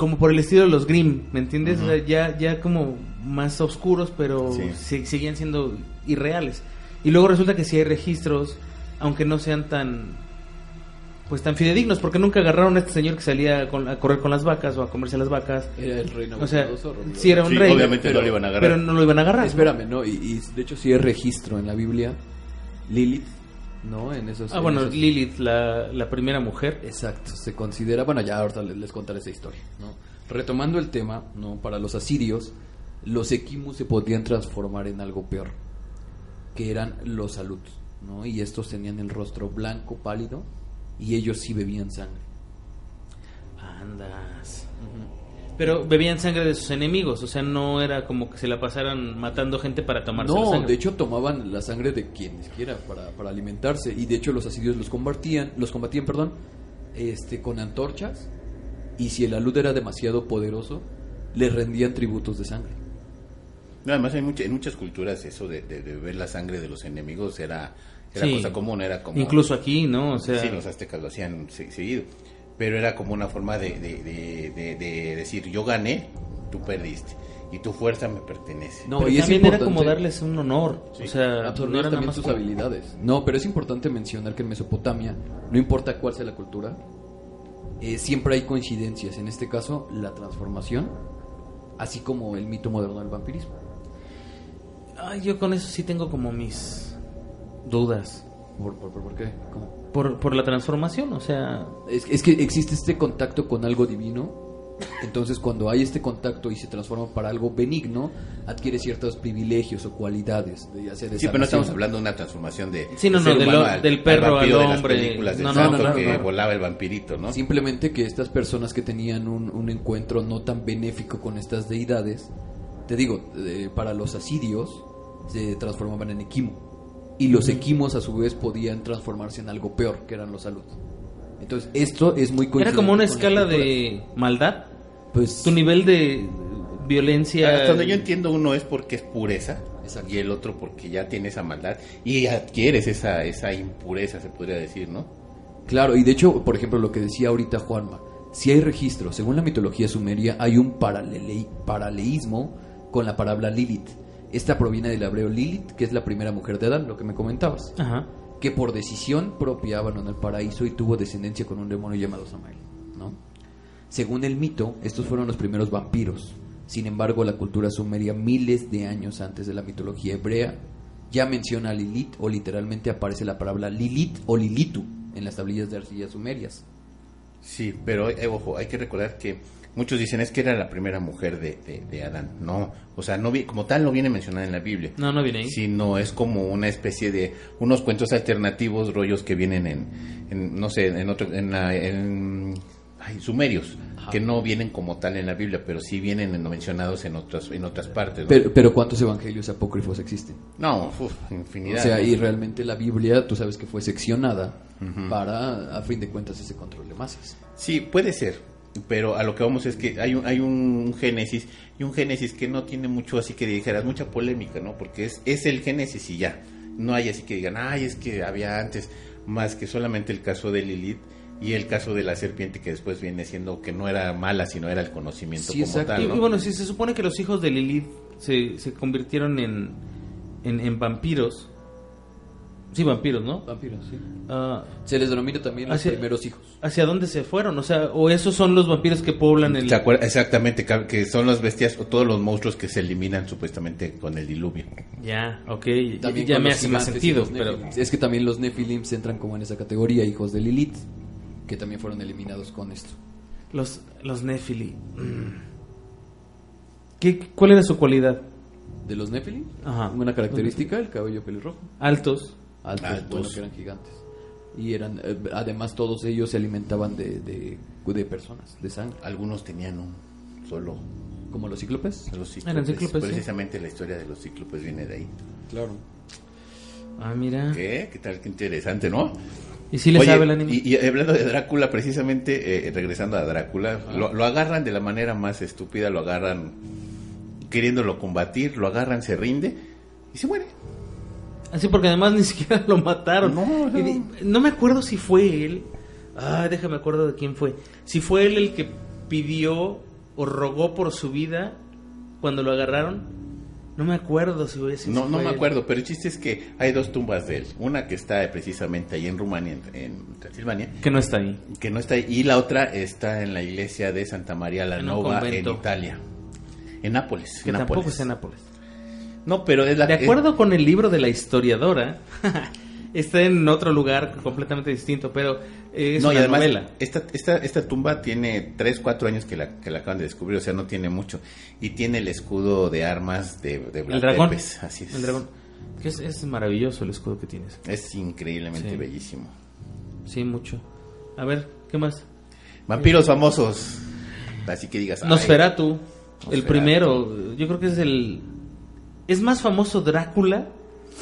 Speaker 4: Como por el estilo de los Grimm, ¿me entiendes?
Speaker 2: Ujú.
Speaker 4: O sea, ya, ya como más oscuros, pero
Speaker 2: Sí.
Speaker 4: se- seguían siendo irreales. Y luego resulta que sí hay registros, aunque no sean tan pues tan fidedignos, porque nunca agarraron a este señor que salía con- a correr con las vacas o a comerse las vacas.
Speaker 3: Era el rey
Speaker 4: O sea, sí era un
Speaker 2: Sí,
Speaker 4: rey,
Speaker 2: obviamente
Speaker 3: pero-
Speaker 2: no lo iban a agarrar.
Speaker 4: pero no lo iban a agarrar.
Speaker 3: Espérame, ¿no? Y, y de hecho sí hay registro en la Biblia. Lilith, ¿no? En esos...
Speaker 4: Ah,
Speaker 3: en
Speaker 4: bueno,
Speaker 3: esos-
Speaker 4: Lilith, la, la primera mujer.
Speaker 3: Exacto, se considera, bueno, ya ahorita les, les contaré esa historia, ¿no? Retomando el tema, ¿no? Para los asirios, los equimus se podían transformar en algo peor, que eran los salut, ¿no? Y estos tenían el rostro blanco, pálido, y ellos sí bebían sangre.
Speaker 4: Andas. Pero bebían sangre de sus enemigos, o sea, no era como que se la pasaran matando gente para tomarse la
Speaker 3: No,
Speaker 4: sangre.
Speaker 3: de hecho tomaban la sangre de quienes quiera para, para alimentarse, y de hecho los asirios los combatían, los combatían, perdón, este, con antorchas, y si el alud era demasiado poderoso, les rendían tributos de sangre.
Speaker 2: No, Además, hay mucha- en muchas culturas eso de, de, de beber la sangre de los enemigos era, era
Speaker 4: Sí.
Speaker 2: cosa común, era como...
Speaker 4: Incluso aquí, ¿no? O sea,
Speaker 2: sí, los aztecas lo hacían se- seguido. Pero era como una forma de, de, de- de- de decir, yo gané tú perdiste y tu fuerza me pertenece.
Speaker 3: No,
Speaker 4: Pero
Speaker 3: y
Speaker 4: también era como darles un honor.
Speaker 2: Sí,
Speaker 4: o sea, no
Speaker 3: absorber
Speaker 4: nada
Speaker 3: también
Speaker 4: más
Speaker 3: sus
Speaker 4: como-
Speaker 3: habilidades. No, pero es importante mencionar que en Mesopotamia, no importa cuál sea la cultura, eh, siempre hay coincidencias. En este caso, la transformación, así como el mito moderno del vampirismo.
Speaker 4: Ay, yo con eso sí tengo como mis dudas.
Speaker 3: ¿Por, por, por, por qué? ¿Cómo?
Speaker 4: Por, por la transformación, o sea,
Speaker 3: Es, es que existe este contacto con algo divino. Entonces, cuando hay este contacto y se transforma para algo benigno, adquiere ciertos privilegios o cualidades. de- ya sea de
Speaker 2: Sí, pero no estamos hablando de una transformación de
Speaker 4: Sí, no,
Speaker 2: del
Speaker 4: no, de lo- del perro
Speaker 2: vampiro
Speaker 4: al
Speaker 2: de las
Speaker 4: hombre.
Speaker 2: películas de
Speaker 4: No, no,
Speaker 3: no, no,
Speaker 2: que
Speaker 3: no.
Speaker 2: volaba el vampirito, ¿no?
Speaker 3: Simplemente que estas personas que tenían un, un encuentro no tan benéfico con estas deidades, te digo, eh, para los asirios se transformaban en equimo. Y los equimos a su vez podían transformarse en algo peor, que eran los salud. Entonces, esto es muy
Speaker 4: era como una escala de maldad.
Speaker 3: Pues,
Speaker 4: Tu nivel de violencia.
Speaker 2: Hasta donde yo entiendo, uno es porque es pureza
Speaker 3: Exacto.
Speaker 2: y el otro porque ya tiene esa maldad y adquieres esa, esa impureza, se podría decir, ¿no?
Speaker 3: Claro, y de hecho, por ejemplo, lo que decía ahorita Juanma, si hay registro, según la mitología sumeria, hay un paralele- paraleísmo con la palabra Lilith. Esta proviene del hebreo Lilith, que es la primera mujer de Adán, lo que me comentabas,
Speaker 4: Ajá.
Speaker 3: que por decisión propia abandonó el paraíso y tuvo descendencia con un demonio llamado Samael, ¿no? Según el mito, estos fueron los primeros vampiros. Sin embargo, la cultura sumeria, miles de años antes de la mitología hebrea, ya menciona a Lilith o literalmente aparece la palabra Lilith o Lilitu en las tablillas de arcilla sumerias.
Speaker 2: Sí, pero eh, ojo, hay que recordar que muchos dicen es que era la primera mujer de, de- de Adán. No, o sea, no vi- como tal no viene mencionada en la Biblia.
Speaker 4: No, no viene ahí.
Speaker 2: sino es como una especie de unos cuentos alternativos, rollos que vienen en, en, no sé, en otro, en, la- en ay, sumerios,
Speaker 3: Ajá.
Speaker 2: que no vienen como tal en la Biblia, pero sí vienen en- mencionados en otras, en otras partes. ¿no?
Speaker 3: Pero, pero ¿cuántos evangelios apócrifos existen?
Speaker 2: no, uf, infinidad.
Speaker 3: O sea, y realmente la Biblia, tú sabes que fue seccionada para, a fin de cuentas, ese control de masas.
Speaker 2: Sí, puede ser, pero a lo que vamos es que hay un, hay un Génesis y un Génesis que no tiene mucho así que dijeras, mucha polémica, ¿no? Porque es, es el Génesis y ya. No hay así que digan, ay, es que había antes, más que solamente el caso de Lilith y el caso de la serpiente que después viene siendo que no era mala, sino era el conocimiento
Speaker 3: Sí,
Speaker 2: como
Speaker 3: exacto.
Speaker 2: tal.
Speaker 4: Y,
Speaker 2: ¿no?
Speaker 4: y bueno, si se supone que los hijos de Lilith se, se convirtieron en, en, en vampiros. Sí, vampiros, ¿no?
Speaker 3: Vampiros, sí.
Speaker 4: Ah,
Speaker 3: Se les denomina también los
Speaker 4: Hacia-
Speaker 3: primeros hijos.
Speaker 4: ¿Hacia dónde se fueron? O sea, o esos son los vampiros que poblan el...
Speaker 2: Exactamente, que son las bestias o todos los monstruos que se eliminan supuestamente con el diluvio.
Speaker 4: Ya, ok.
Speaker 3: También
Speaker 4: ya me hace más sentido, pero...
Speaker 3: Es que también los Nephilims entran como en esa categoría, hijos de Lilith, que también fueron eliminados con esto.
Speaker 4: Los, los Nephili. mm. ¿Qué, ¿Cuál era su cualidad?
Speaker 3: De los Nephilim,
Speaker 4: Ajá.
Speaker 3: una característica, el cabello pelirrojo.
Speaker 4: Altos.
Speaker 3: Altos,
Speaker 2: Altos.
Speaker 3: bueno, que eran gigantes. Y eran, eh, además todos ellos se alimentaban de, de, de personas, de sangre.
Speaker 2: Algunos tenían un solo
Speaker 3: Como los cíclopes.
Speaker 2: los
Speaker 4: Eran cíclopes, sí.
Speaker 2: Precisamente la historia de los cíclopes viene de ahí.
Speaker 3: Claro.
Speaker 4: Ah, mira.
Speaker 2: ¿Qué? ¿Qué tal? Qué interesante, ¿no?
Speaker 4: Y sí le
Speaker 2: Oye,
Speaker 4: sabe el anime.
Speaker 2: Y, y hablando de Drácula, precisamente, eh, regresando a Drácula, lo, lo agarran de la manera más estúpida, lo agarran queriéndolo combatir, lo agarran, se rinde y se muere.
Speaker 4: Así porque además ni siquiera lo mataron.
Speaker 2: No, no.
Speaker 4: Y no me acuerdo si fue él. Ah, déjame acuerdo de quién fue. Si fue él el que pidió o rogó por su vida cuando lo agarraron. No me acuerdo si, fue- si
Speaker 2: No, no
Speaker 4: fue
Speaker 2: me
Speaker 4: él.
Speaker 2: acuerdo, pero el chiste es que hay dos tumbas de él. Una que está precisamente ahí en Rumania, en, en Transilvania,
Speaker 4: Que no está ahí.
Speaker 2: que no está ahí, y la otra está en la iglesia de Santa María la
Speaker 4: En
Speaker 2: Nova en. Italia. En Nápoles.
Speaker 4: Que
Speaker 2: en
Speaker 4: tampoco
Speaker 2: Nápoles.
Speaker 4: está en Nápoles.
Speaker 2: No, pero es la
Speaker 4: De acuerdo con el libro de la historiadora, está en otro lugar completamente distinto, pero eh, es
Speaker 2: no, y
Speaker 4: una
Speaker 2: además,
Speaker 4: novela.
Speaker 2: Esta, esta, esta tumba tiene 3, 4 años que la, que la acaban de descubrir, o sea, no tiene mucho. Y tiene el escudo de armas de, de Vlad
Speaker 4: El dragón.
Speaker 2: Así es.
Speaker 4: El dragón. Que es, es maravilloso el escudo que tienes.
Speaker 2: Es increíblemente
Speaker 4: Sí.
Speaker 2: bellísimo.
Speaker 4: Sí, mucho. A ver, ¿qué más?
Speaker 2: Vampiros famosos. Así que digas. ay,
Speaker 4: Nosferatu, el
Speaker 2: Nosferatu.
Speaker 4: primero. Yo creo que es el. Es más famoso Drácula,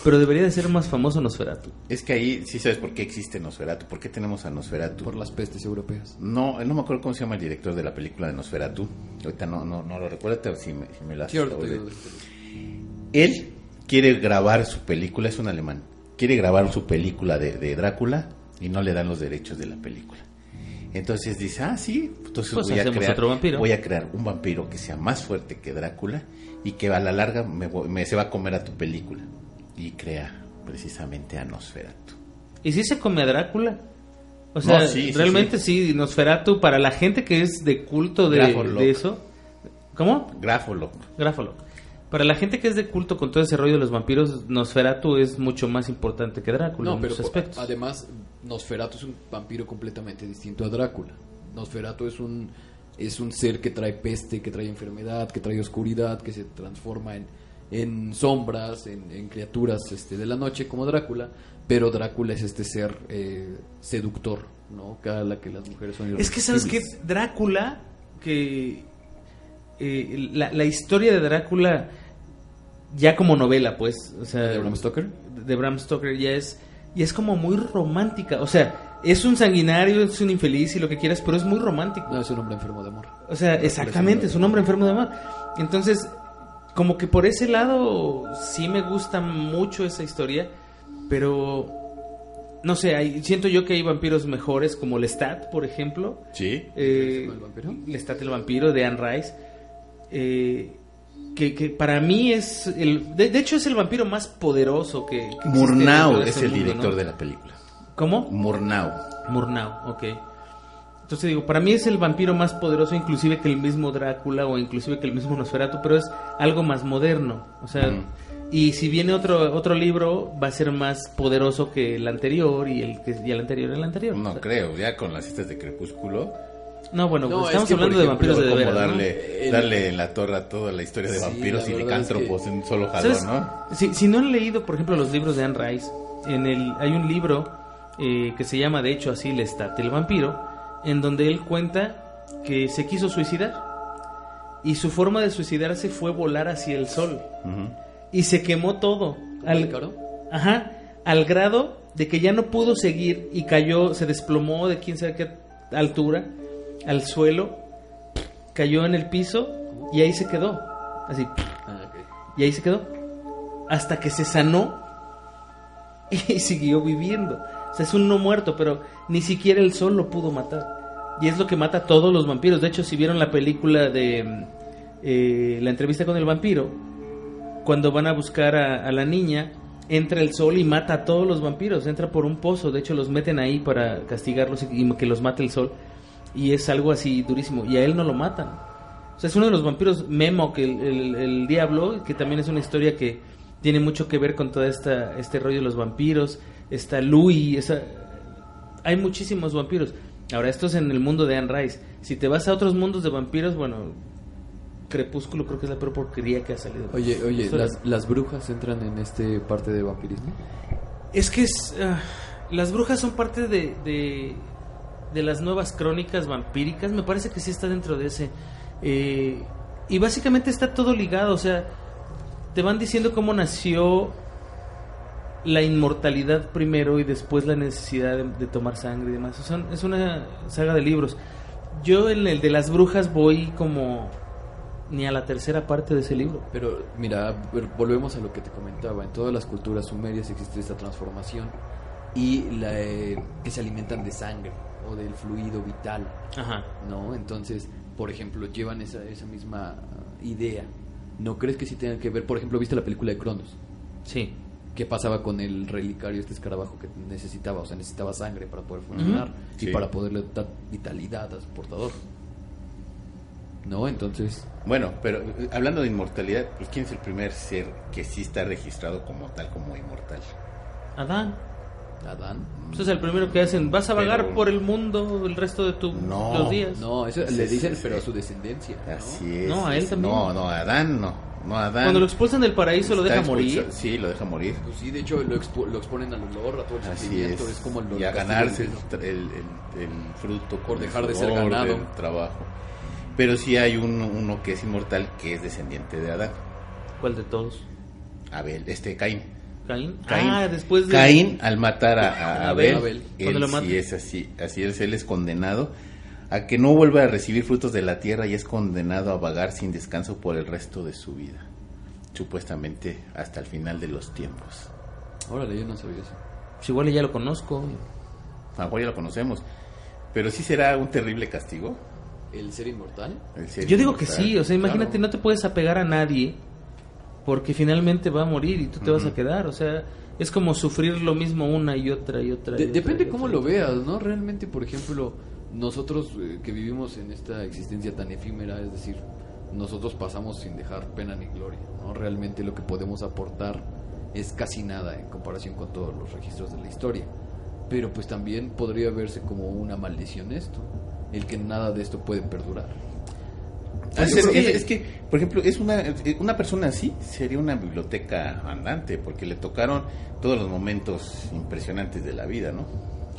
Speaker 4: pero debería de ser más famoso Nosferatu.
Speaker 2: Es que ahí sí sabes por qué existe Nosferatu. ¿Por qué tenemos a Nosferatu?
Speaker 3: Por las pestes europeas.
Speaker 2: No, no me acuerdo cómo se llama el director de la película de Nosferatu. Ahorita no, no, no lo recuerdo, pero si me, si me la. Él quiere grabar su película, es un alemán, quiere grabar su película de, de Drácula y no le dan los derechos de la película. Entonces dice, ah, sí, entonces
Speaker 4: Pues
Speaker 2: voy, a crear,
Speaker 4: otro vampiro.
Speaker 2: voy a crear un vampiro que sea más fuerte que Drácula y que a la larga me, voy- me- se va a comer a tu película. Y crea precisamente a Nosferatu.
Speaker 4: ¿Y si se come a Drácula? O sea,
Speaker 2: No, sí, sí,
Speaker 4: realmente sí. Nosferatu, para la gente que es de culto de,
Speaker 2: Grafoloc.
Speaker 4: de eso. ¿Cómo?
Speaker 2: Grafolo.
Speaker 4: Gráfalo. Para la gente que es de culto con todo ese rollo de los vampiros, Nosferatu es mucho más importante que Drácula
Speaker 3: No,
Speaker 4: en
Speaker 3: pero
Speaker 4: muchos aspectos.
Speaker 3: además Nosferatu es un vampiro completamente distinto a Drácula. Nosferatu es un es un ser que trae peste, que trae enfermedad, que trae oscuridad, que se transforma en, en sombras, en, en criaturas este, de la noche como Drácula, pero Drácula es este ser eh, seductor, ¿no? Cada la que las mujeres son
Speaker 4: Es que, ¿sabes
Speaker 3: irresistibles.
Speaker 4: Drácula, que eh, la, la historia de Drácula, ya como novela, pues, o sea,
Speaker 3: ¿De Bram Stoker?
Speaker 4: de Bram Stoker ya es, ya es como muy romántica. O sea, es un sanguinario, es un infeliz y lo que quieras, pero es muy romántico.
Speaker 3: No, es un hombre enfermo de amor.
Speaker 4: O sea, exactamente, es un hombre enfermo de amor. Entonces, como que por ese lado sí me gusta mucho esa historia, pero no sé, hay, siento yo que hay vampiros mejores como Lestat, por ejemplo.
Speaker 2: Sí.
Speaker 4: Eh,
Speaker 3: ¿El vampiro?
Speaker 4: Lestat el vampiro de Anne Rice. eh, que, que para mí es el de, de hecho es el vampiro más poderoso que, que
Speaker 2: Murnau es el
Speaker 4: mundo,
Speaker 2: director
Speaker 4: ¿no?
Speaker 2: de la película.
Speaker 4: ¿Cómo?
Speaker 2: Murnau.
Speaker 4: Murnau, ok. Entonces digo, para mí es el vampiro más poderoso inclusive que el mismo Drácula o inclusive que el mismo Nosferatu, pero es algo más moderno. O sea,
Speaker 2: Mm.
Speaker 4: y si viene otro otro libro, va a ser más poderoso que el anterior y el que y el anterior el anterior. O
Speaker 2: No
Speaker 4: sea,
Speaker 2: creo, ya con las citas de Crepúsculo.
Speaker 4: no, bueno,
Speaker 3: No,
Speaker 4: pues
Speaker 3: es
Speaker 4: estamos
Speaker 3: que, por
Speaker 4: hablando de
Speaker 3: ejemplo,
Speaker 4: vampiros de,
Speaker 2: como
Speaker 4: de veras, ¿no?
Speaker 2: darle,
Speaker 3: El-
Speaker 2: darle la torre a toda la historia de
Speaker 3: Sí,
Speaker 2: vampiros y
Speaker 3: verdad es
Speaker 2: licántropos
Speaker 3: que-
Speaker 2: en un solo jalón. ¿no?
Speaker 4: Si, si no han leído, por ejemplo, los libros de Anne Rice, en el, hay un libro eh, que se llama, de hecho, así, Lestat, el vampiro, en donde él cuenta que se quiso suicidar. Y su forma de suicidarse fue volar hacia el sol. Y se quemó todo.
Speaker 3: ¿Al?
Speaker 4: Ajá, al grado de que ya no pudo seguir y cayó, se desplomó de quién sabe qué altura al suelo, cayó en el piso y ahí se quedó. Así,
Speaker 3: Ah,
Speaker 4: y ahí se quedó. Hasta que se sanó y siguió viviendo. Es un no muerto, pero ni siquiera el sol lo pudo matar. Y es lo que mata a todos los vampiros. De hecho, si vieron la película de eh, La entrevista con el vampiro, cuando van a buscar a, la niña, entra el sol y mata a todos los vampiros. Entra por un pozo. De hecho, los meten ahí para castigarlos y, que los mate el sol. Y es algo así durísimo. Y a él no lo matan. O sea, es uno de los vampiros Memo, que el- el diablo, que también es una historia que tiene mucho que ver con todo esta, este rollo de los vampiros. Está Louis, esa... hay muchísimos vampiros. Ahora, esto es en el mundo de Anne Rice. Si te vas a otros mundos de vampiros, bueno, Crepúsculo creo que es la peor porquería que ha salido.
Speaker 3: Oye, oye, las brujas entran en este parte de vampirismo.
Speaker 4: Es que es, ah, las brujas son parte de, de, de las nuevas crónicas vampíricas. Me parece que sí está dentro de ese. Eh, y básicamente está todo ligado. O sea, te van diciendo cómo nació la inmortalidad primero y después la necesidad de, de tomar sangre y demás. O sea, es una saga de libros. Yo en el de las brujas voy como ni a la tercera parte de ese libro.
Speaker 3: Pero mira, volvemos a lo que te comentaba. En todas las culturas sumerias existe esta transformación y la, eh, que se alimentan de sangre o del fluido vital,
Speaker 4: Ajá.
Speaker 3: ¿no? Entonces, por ejemplo, llevan esa, esa misma idea. ¿No crees que sí tengan que ver? Por ejemplo, ¿viste la película de Cronos?
Speaker 4: Sí.
Speaker 3: ¿Qué pasaba con el relicario, este escarabajo que necesitaba? O sea, necesitaba sangre para poder funcionar y
Speaker 2: Sí.
Speaker 3: para poderle dar vitalidad a su portador. ¿No? Entonces,
Speaker 2: Bueno, pero eh, hablando de inmortalidad, pues ¿quién es el primer ser que sí está registrado como tal, como inmortal?
Speaker 4: Adán.
Speaker 3: Adán.
Speaker 4: Pues es el primero que hacen. Vas a vagar
Speaker 2: Pero-
Speaker 4: por el mundo el resto de tus
Speaker 2: No.
Speaker 4: días.
Speaker 3: No, eso le dicen, pero a su descendencia. ¿no?
Speaker 2: Así es.
Speaker 4: No, a él también.
Speaker 2: No, no, a Adán no. No, a Adán.
Speaker 4: Cuando lo expulsan del paraíso lo deja morir.
Speaker 2: Sí, lo deja morir.
Speaker 3: Pues sí, de hecho lo, expo- lo exponen al olor, a todo el
Speaker 2: Así es.
Speaker 3: Es como lo
Speaker 2: y a ganarse el, el, el- el fruto
Speaker 3: Por
Speaker 2: el
Speaker 3: dejar de ser ganado.
Speaker 2: del trabajo. Pero sí hay un- uno que es inmortal que es descendiente de Adán.
Speaker 4: ¿Cuál de todos?
Speaker 2: Abel, este Caín.
Speaker 4: Caín.
Speaker 2: Caín.
Speaker 4: Ah, después de
Speaker 2: Caín, al matar a, a
Speaker 4: Abel,
Speaker 2: Abel, él
Speaker 4: lo
Speaker 2: sí es así, así es, él es condenado a que no vuelva a recibir frutos de la tierra y es condenado a vagar sin descanso por el resto de su vida, supuestamente hasta el final de los tiempos.
Speaker 3: Órale, yo no sabía eso.
Speaker 4: Pues igual ya lo conozco.
Speaker 2: A ya lo conocemos, Pero sí será un terrible castigo.
Speaker 3: ¿El ser inmortal?
Speaker 2: el ser
Speaker 4: Yo digo que sí, o sea, imagínate,
Speaker 3: Claro.
Speaker 4: no te puedes apegar a nadie porque finalmente va a morir y tú te vas a quedar, o sea, es como sufrir lo mismo una y otra y otra. y otra
Speaker 3: depende
Speaker 4: y
Speaker 3: cómo
Speaker 4: otra.
Speaker 3: lo veas, ¿no? Realmente, por ejemplo, nosotros eh, que vivimos en esta existencia tan efímera, es decir, nosotros pasamos sin dejar pena ni gloria, ¿no? Realmente lo que podemos aportar es casi nada en comparación con todos los registros de la historia. Pero pues también podría verse como una maldición esto, el que nada de esto puede perdurar.
Speaker 2: Ah, es,
Speaker 4: Pues es que-
Speaker 2: es que, por ejemplo, es una, eh, una persona así sería una biblioteca andante, porque le tocaron todos los momentos impresionantes de la vida, ¿no?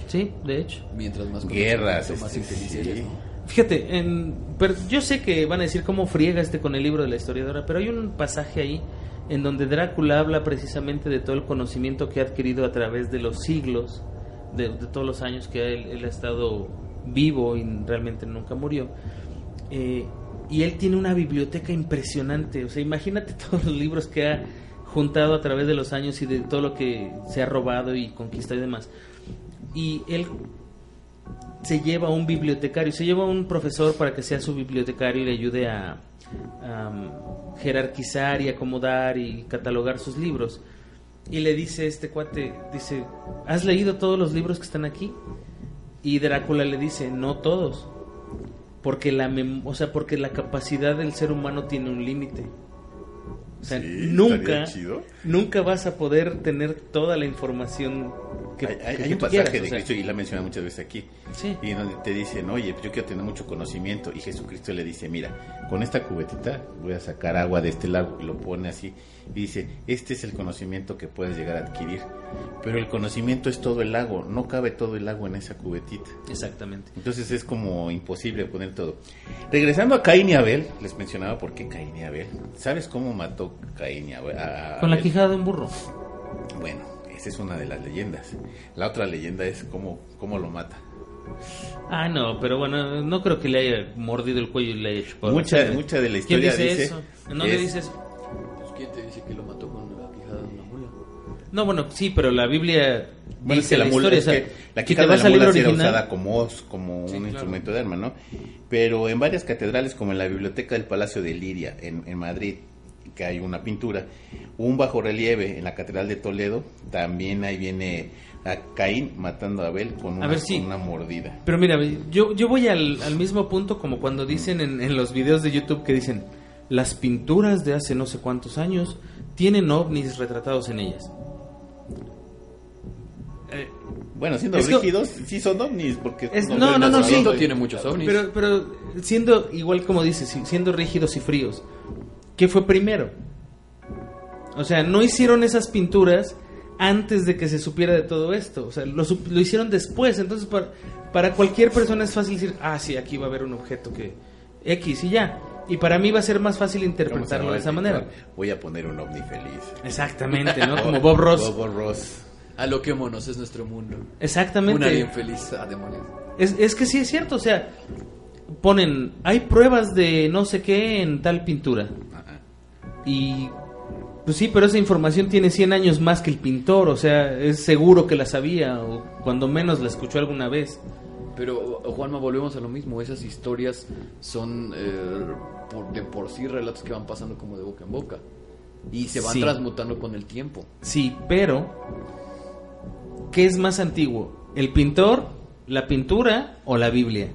Speaker 4: Sí, de hecho.
Speaker 3: Mientras más
Speaker 2: Guerras,
Speaker 3: más
Speaker 2: este, sí.
Speaker 4: Fíjate, en, pero yo sé que van a decir cómo friega este con el libro de la historiadora, pero hay un pasaje ahí en donde Drácula habla precisamente de todo el conocimiento que ha adquirido a través de los siglos, de, de todos los años que él, él ha estado vivo y realmente nunca murió. Eh, y él tiene una biblioteca impresionante, o sea, imagínate todos los libros que ha juntado a través de los años y de todo lo que se ha robado y conquistado y demás. Y él se lleva a un bibliotecario, se lleva a un profesor para que sea su bibliotecario y le ayude a, um, jerarquizar y acomodar y catalogar sus libros. Y le dice este cuate, dice, ¿has leído todos los libros que están aquí? Y Drácula le dice, no todos, porque la, mem- o sea, porque la capacidad del ser humano tiene un límite. O sea,
Speaker 2: Sí,
Speaker 4: nunca, nunca vas a poder tener toda la información que,
Speaker 2: hay,
Speaker 4: que-
Speaker 2: un pasaje
Speaker 4: quieras,
Speaker 2: de
Speaker 4: o sea.
Speaker 2: Cristo y la menciona muchas veces aquí
Speaker 4: Sí.
Speaker 2: y donde te dicen oye pues yo quiero tener mucho conocimiento y Jesucristo le dice mira con esta cubetita voy a sacar agua de este lago y lo pone así y dice este es el conocimiento que puedes llegar a adquirir pero el conocimiento es todo el lago no cabe todo el agua en esa cubetita
Speaker 4: Exactamente.
Speaker 2: entonces es como imposible poner todo regresando a Caín y Abel les mencionaba por qué Caín y Abel ¿sabes cómo mató Caín y Abel? a
Speaker 4: Con la
Speaker 2: Abel?
Speaker 4: quijada de un burro.
Speaker 2: Bueno, esa es una de las leyendas. La otra leyenda es cómo, cómo lo mata.
Speaker 4: Ah, no, pero bueno, no creo que le haya mordido el cuello y le haya chupado.
Speaker 2: Mucha- mucha de la
Speaker 4: ¿Quién
Speaker 2: historia
Speaker 4: dice,
Speaker 2: dice-
Speaker 4: eso? ¿En dónde
Speaker 2: es-
Speaker 4: dice eso?
Speaker 3: Pues, ¿Quién te dice que lo mató con la quijada de una mula?
Speaker 4: No, bueno, sí, pero la Biblia
Speaker 2: Bueno, es
Speaker 4: dice
Speaker 2: que la
Speaker 4: la
Speaker 2: mula,
Speaker 4: historia.
Speaker 2: es
Speaker 4: o sea,
Speaker 2: que la quijada
Speaker 4: te vas
Speaker 2: de la mula era
Speaker 4: original,
Speaker 2: usada como, os- como
Speaker 3: Sí,
Speaker 2: un
Speaker 3: claro.
Speaker 2: instrumento de arma, ¿no? Pero en varias catedrales, como en la biblioteca del Palacio de Liria, en, en Madrid, que hay una pintura, un bajo relieve en la catedral de Toledo, también ahí viene a Caín matando a Abel con una,
Speaker 4: ver, sí.
Speaker 2: con una mordida.
Speaker 4: Pero mira, yo, yo voy al, al mismo punto como cuando dicen en, en los videos de YouTube que dicen las pinturas de hace no sé cuántos años tienen ovnis retratados en ellas. Eh,
Speaker 2: Bueno, siendo
Speaker 4: Es que-
Speaker 2: rígidos, sí son ovnis, porque...
Speaker 4: Es-
Speaker 2: no
Speaker 4: no, no, no, sí.
Speaker 3: Tiene muchos ovnis.
Speaker 4: Pero, pero siendo igual como dices, si- siendo rígidos y fríos, ¿qué fue primero? O sea, no hicieron esas pinturas antes de que se supiera de todo esto. O sea, lo, sup- lo hicieron después. Entonces, para, para cualquier persona es fácil decir, ah, sí, aquí va a haber un objeto que X y ya. Y para mí va a ser más fácil
Speaker 2: ¿Cómo se
Speaker 4: interpretarlo de esa manera.
Speaker 2: Voy a poner un ovni feliz.
Speaker 4: Exactamente, ¿no? Como Bob Ross.
Speaker 2: Bob Ross.
Speaker 3: Aloquémonos, es nuestro mundo.
Speaker 4: Exactamente.
Speaker 3: Un alien feliz. Ah, demonios.
Speaker 4: Es, es que sí es cierto, o sea, ponen, hay pruebas de no sé qué en tal pintura. Y pues sí, pero esa información tiene 100 años más que el pintor, o sea, es seguro que la sabía o cuando menos la escuchó alguna vez.
Speaker 3: Pero, Juanma, volvemos a lo mismo. Esas historias son eh, por- de por sí relatos que van pasando como de boca en boca. Y se van
Speaker 4: Sí.
Speaker 3: transmutando con el tiempo.
Speaker 4: Sí, pero ¿qué es más antiguo? ¿El pintor, la pintura o la Biblia?